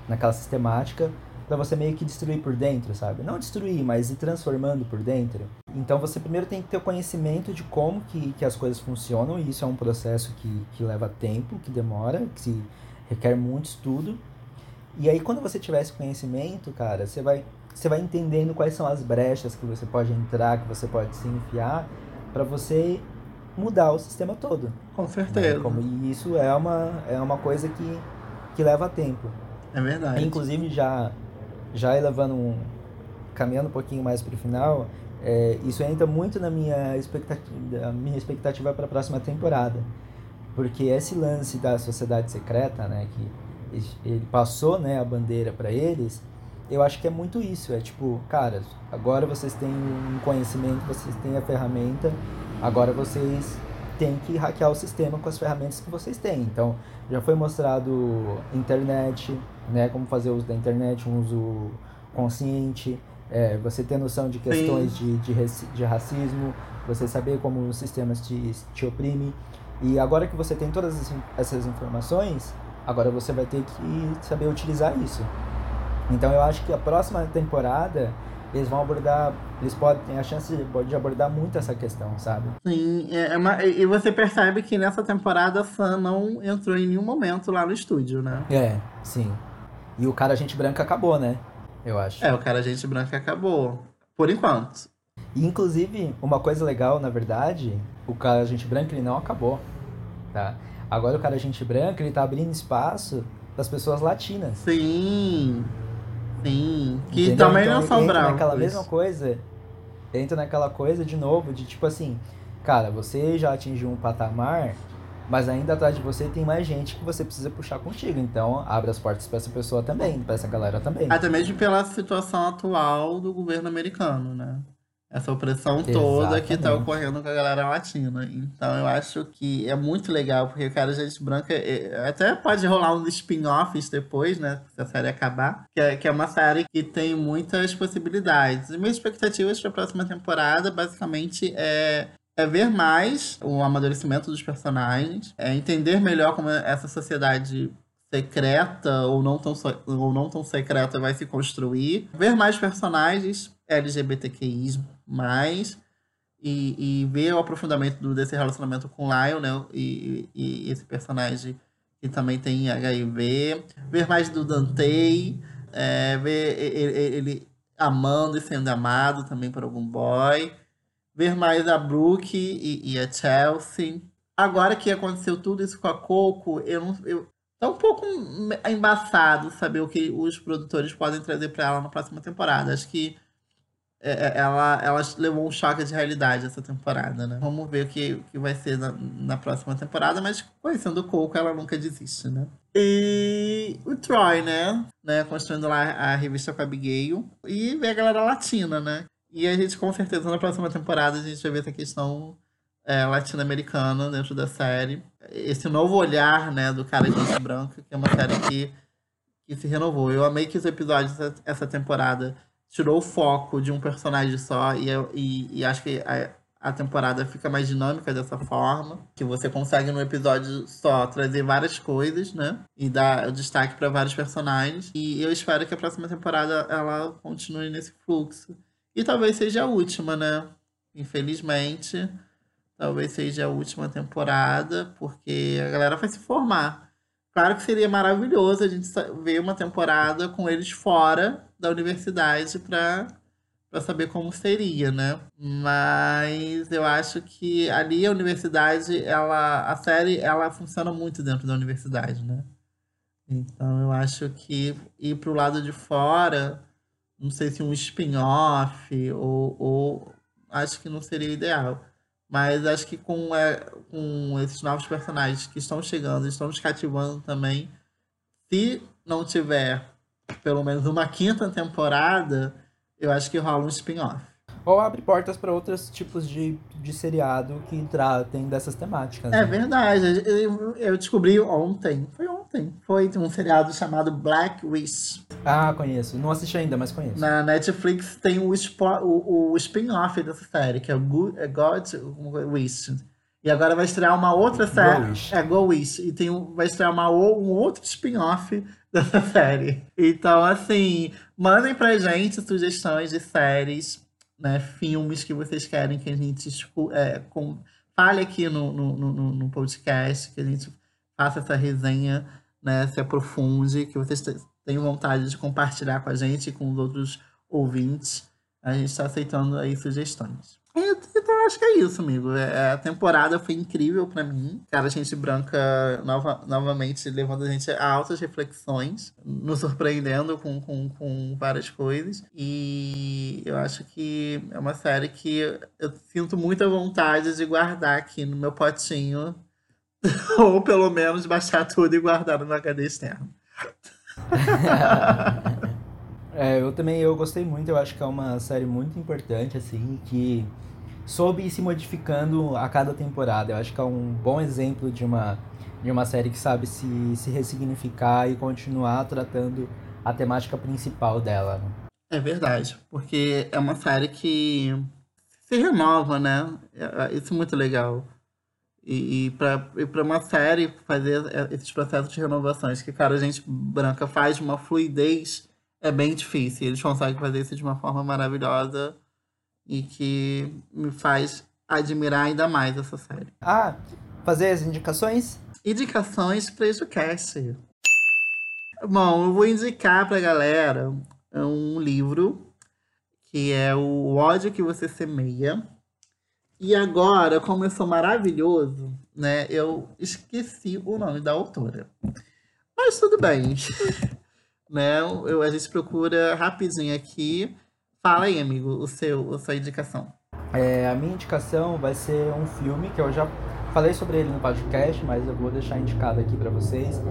naquela sistemática para você meio que destruir por dentro, sabe? Não destruir, mas ir transformando por dentro. Então você primeiro tem que ter o conhecimento de como que, que as coisas funcionam, e isso é um processo que, que leva tempo, que demora, que requer muito estudo. E aí quando você tiver esse conhecimento, cara, você vai, você vai entendendo quais são as brechas que você pode entrar, que você pode se enfiar, para você mudar o sistema todo. Com certeza. Né? Como, e isso é uma, é uma coisa que, que leva tempo. É verdade. Inclusive, já, já elevando um, caminhando um pouquinho mais para o final, é, isso entra muito na minha expectativa, minha expectativa para a próxima temporada. Porque esse lance da sociedade secreta, né, que ele passou né, a bandeira para eles, eu acho que é muito isso. É tipo, cara, agora vocês têm um conhecimento, vocês têm a ferramenta, agora vocês têm que hackear o sistema com as ferramentas que vocês têm. Então, já foi mostrado internet, né, como fazer uso da internet, um uso consciente, é, você ter noção de questões de, de, de, racismo, você saber como os sistemas te, te oprimem. E agora que você tem todas essas informações, agora você vai ter que saber utilizar isso. Então eu acho que a próxima temporada eles vão abordar, eles podem, tem a chance de, abordar muito essa questão, sabe? Sim, é, é uma, e você percebe que nessa temporada a Sam não entrou em nenhum momento lá no estúdio, né? É, sim. E o cara Gente Branca acabou, né? Eu acho. É, o cara Gente Branca acabou. Por enquanto. E, inclusive, uma coisa legal, na verdade, o cara Gente Branca ele não acabou, tá? Agora o cara Gente Branca ele tá abrindo espaço das pessoas latinas. Sim. Sim, que Entendeu? também então, não são bravos. naquela mesma coisa, entra naquela coisa de novo, de tipo assim, cara, você já atingiu um patamar, mas ainda atrás de você tem mais gente que você precisa puxar contigo. Então, abre as portas para essa pessoa também, para essa galera também. Até mesmo pela situação atual do governo americano, né? Essa opressão toda que está ocorrendo com a galera latina. Então eu acho que é muito legal, porque o cara Gente Branca é, até pode rolar uns spin-offs depois, né? Se a série acabar. Que é, que é uma série que tem muitas possibilidades. As minhas expectativas para a próxima temporada, basicamente, é é ver mais o amadurecimento dos personagens, é entender melhor como essa sociedade secreta ou não tão, ou não tão secreta vai se construir, ver mais personagens LGBTQI mais e, e ver o aprofundamento do, desse relacionamento com Lyle, né? E, e, esse personagem que também tem HIV, ver mais do Dante, é, ver ele, ele, amando e sendo amado também por algum boy, ver mais a Brooke e, e a Chelsea. Agora que aconteceu tudo isso com a Coco, eu não, eu, Tá um pouco embaçado saber o que os produtores podem trazer para ela na próxima temporada. Acho que é, é, ela, ela levou um choque de realidade essa temporada, né? Vamos ver o que, o que vai ser na, na próxima temporada, mas conhecendo o Coco, ela nunca desiste, né? E o Troy, né? né? Construindo lá a revista com a Abigail. E ver a galera latina, né? E a gente, com certeza, na próxima temporada, a gente vai ver essa questão é, latino-americana dentro da série. Esse novo olhar, né, do cara de gente branca, que é uma série que, que se renovou. Eu amei que os episódios essa temporada tirou o foco de um personagem só e, e, e acho que a, a temporada fica mais dinâmica dessa forma, que você consegue no episódio só trazer várias coisas, né? E dar destaque para vários personagens. E eu espero que a próxima temporada ela continue nesse fluxo. E talvez seja a última, né? Infelizmente, Talvez seja a última temporada, porque a galera vai se formar. Claro que seria maravilhoso a gente ver uma temporada com eles fora da universidade para para saber como seria, né? Mas eu acho que ali a universidade, ela a série, ela funciona muito dentro da universidade, né? Então eu acho que ir para o lado de fora, não sei se um spin-off ou, ou acho que não seria ideal. Mas acho que com, é, com esses novos personagens que estão chegando, estão nos cativando também. Se não tiver pelo menos uma quinta temporada, eu acho que rola um spin-off. Ou abre portas para outros tipos de, de seriado que tratem dessas temáticas. É né? verdade. Eu, eu descobri ontem. Foi ontem. Foi um seriado chamado Black Wish. Ah, conheço. Não assisti ainda, mas conheço. Na Netflix tem o, o, o spin-off dessa série, que é Good, é God Wish. E agora vai estrear uma outra série. Go Wish. É, Go Wish. E tem, vai estrear uma, um outro spin-off dessa série. Então, assim, mandem pra gente sugestões de séries, né, filmes que vocês querem que a gente é, com, fale aqui no, no, no, no podcast, que a gente faça essa resenha, né, se aprofunde, que vocês tenham vontade de compartilhar com a gente e com os outros ouvintes. A gente está aceitando aí sugestões. Então acho que é isso, amigo. É, a temporada foi incrível para mim. Cara, a gente branca nova, novamente levando a gente a altas reflexões, nos surpreendendo com, com, com várias coisas. E eu acho que é uma série que eu sinto muita vontade de guardar aqui no meu potinho. Ou pelo menos baixar tudo e guardar no HD externo. é, eu também eu gostei muito, eu acho que é uma série muito importante, assim, que soube ir se modificando a cada temporada. Eu acho que é um bom exemplo de uma, de uma série que sabe se, se ressignificar e continuar tratando a temática principal dela. Né? É verdade, porque é uma série que se renova, né? É, é, isso é muito legal. E, e para uma série fazer esses processos de renovações que, cara, a gente branca faz uma fluidez é bem difícil. Eles conseguem fazer isso de uma forma maravilhosa e que me faz admirar ainda mais essa série. Ah, fazer as indicações? Indicações para EduCast. Bom, eu vou indicar pra galera um livro que é o ódio que você semeia. E agora, como eu sou maravilhoso, né? Eu esqueci o nome da autora. Mas tudo bem. né? Eu, a gente procura rapidinho aqui. Fala aí, amigo, o seu, a sua indicação. É, a minha indicação vai ser um filme que eu já falei sobre ele no podcast, mas eu vou deixar indicado aqui para vocês,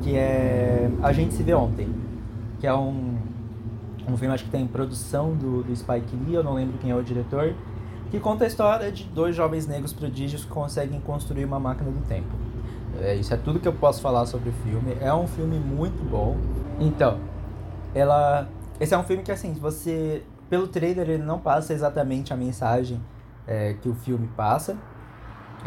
que é A Gente Se Vê Ontem, que é um, um filme, acho que tem produção do, do Spike Lee, eu não lembro quem é o diretor, que conta a história de dois jovens negros prodígios que conseguem construir uma máquina do tempo. É, isso é tudo que eu posso falar sobre o filme. É um filme muito bom. Então, ela, esse é um filme que assim, você pelo trailer ele não passa exatamente a mensagem é, que o filme passa,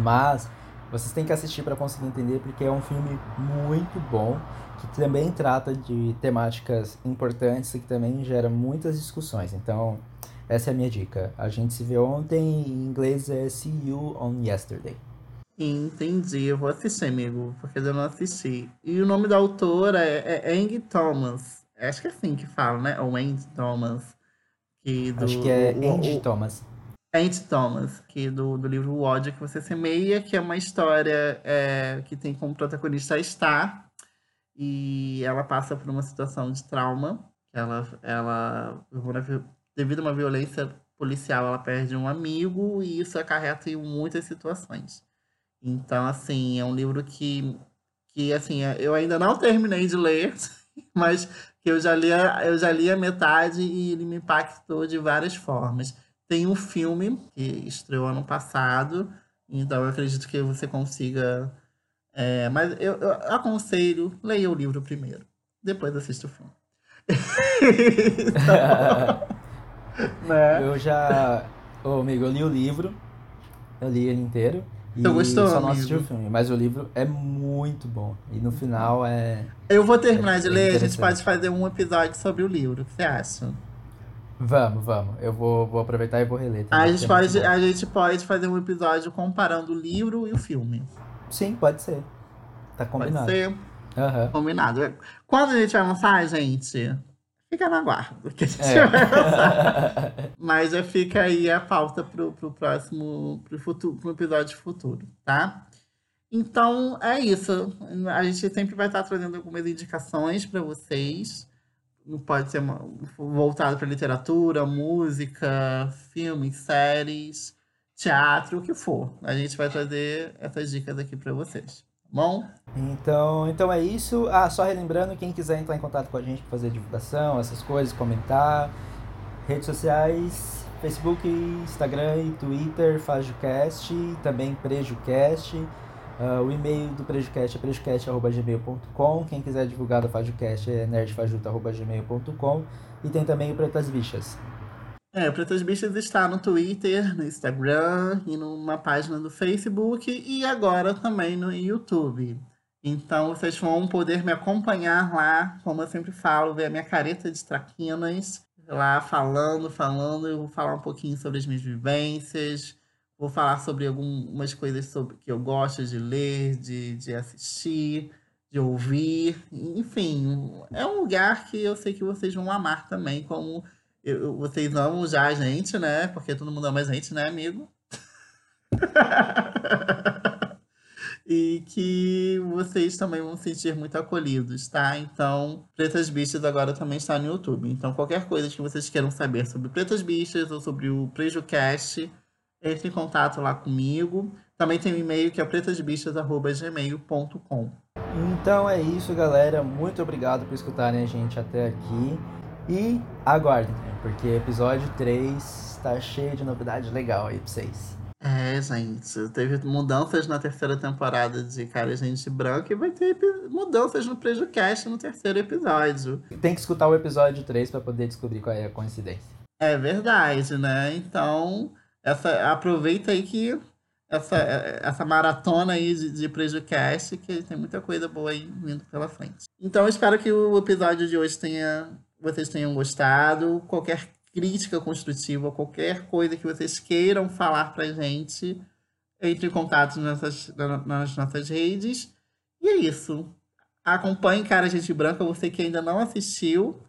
mas vocês têm que assistir para conseguir entender porque é um filme muito bom que também trata de temáticas importantes e que também gera muitas discussões. Então, essa é a minha dica. A gente se vê ontem, em inglês é See You on Yesterday. Entendi, eu vou assistir, amigo, porque eu não assisti. E o nome da autora é, é Ang Thomas. Acho que é assim que fala, né? Ou Angie Thomas. Que do, Acho que é Angie Thomas. Angie Thomas, que do, do livro O ódio que você semeia, que é uma história é, que tem como protagonista a Star. E ela passa por uma situação de trauma. Ela, ela devido a uma violência policial, ela perde um amigo e isso acarreta em muitas situações. Então, assim, é um livro que, que assim, eu ainda não terminei de ler, mas eu já li, eu já li a metade e ele me impactou de várias formas. Tem um filme que estreou ano passado, então eu acredito que você consiga. É, mas eu, eu, aconselho, leia o livro primeiro, depois assista o filme. então, né? Eu já. Ô, amigo, eu li o livro, eu li ele inteiro. Você gostou, só não assisti o filme, mas o livro é muito bom. E no final é. Eu vou terminar é, de ler, a gente pode fazer um episódio sobre o livro. O que você acha? Vamos, vamos. Eu vou, vou aproveitar e vou reler. Também, a, gente é pode, a gente pode fazer um episódio comparando o livro e o filme. Sim, pode ser. Tá combinado. Pode ser. Uhum. Combinado. Quando a gente vai lançar, gente? Fica na guarda. Que a gente é. vai. Mas já fica aí a pauta pro, pro próximo, pro, futuro, pro episódio futuro, tá? Então é isso. A gente sempre vai estar trazendo algumas indicações para vocês. Pode ser uma, voltado para literatura, música, filmes, séries, teatro, o que for. A gente vai trazer essas dicas aqui para vocês. Bom? Então, então é isso. Ah, só relembrando, quem quiser entrar em contato com a gente, fazer divulgação, essas coisas, comentar, redes sociais, Facebook, Instagram e Twitter, FajoCast, também PrejuCast. Uh, o e-mail do PrejuCast é prejucast.gmail.com. Quem quiser divulgar do FajoCast é nerdfajuta.gmail.com. E tem também o Pretas Bichas. É, o Pretas Bichas está no Twitter, no Instagram e numa página do Facebook e agora também no YouTube. Então vocês vão poder me acompanhar lá, como eu sempre falo, ver a minha careta de traquinas lá falando, falando. Eu vou falar um pouquinho sobre as minhas vivências, Vou falar sobre algumas coisas sobre que eu gosto de ler, de, de assistir, de ouvir. Enfim, é um lugar que eu sei que vocês vão amar também, como eu, vocês amam já a gente, né? Porque todo mundo ama a gente, né, amigo? e que vocês também vão se sentir muito acolhidos, tá? Então, Pretas Bichas agora também está no YouTube. Então, qualquer coisa que vocês queiram saber sobre Pretas Bichas ou sobre o PrejuCast, entre em contato lá comigo. Também tem um e-mail que é pretasbichas.gmail.com. Então é isso, galera. Muito obrigado por escutarem a gente até aqui. E aguardem, porque episódio 3 tá cheio de novidade legal aí pra vocês. É, gente, teve mudanças na terceira temporada de Cara Gente Branca e vai ter mudanças no PrejuCast no terceiro episódio. Tem que escutar o episódio 3 para poder descobrir qual é a coincidência. É verdade, né? Então, essa, aproveita aí que essa, essa maratona aí de, de Prejucast, que tem muita coisa boa aí vindo pela frente. Então, eu espero que o episódio de hoje tenha vocês tenham gostado. Qualquer crítica construtiva, qualquer coisa que vocês queiram falar pra gente, entre em contato nas, nas nossas redes. E é isso. Acompanhe Cara Gente Branca, você que ainda não assistiu.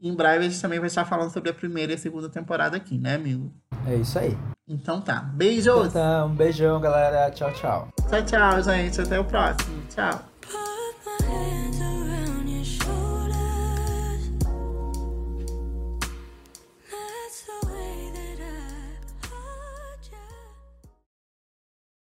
Em breve a gente também vai estar falando sobre a primeira e a segunda temporada aqui, né, amigo? É isso aí. Então tá. Beijos! Então, um beijão, galera. Tchau, tchau. Tchau, tchau, gente. Até o próximo. Tchau.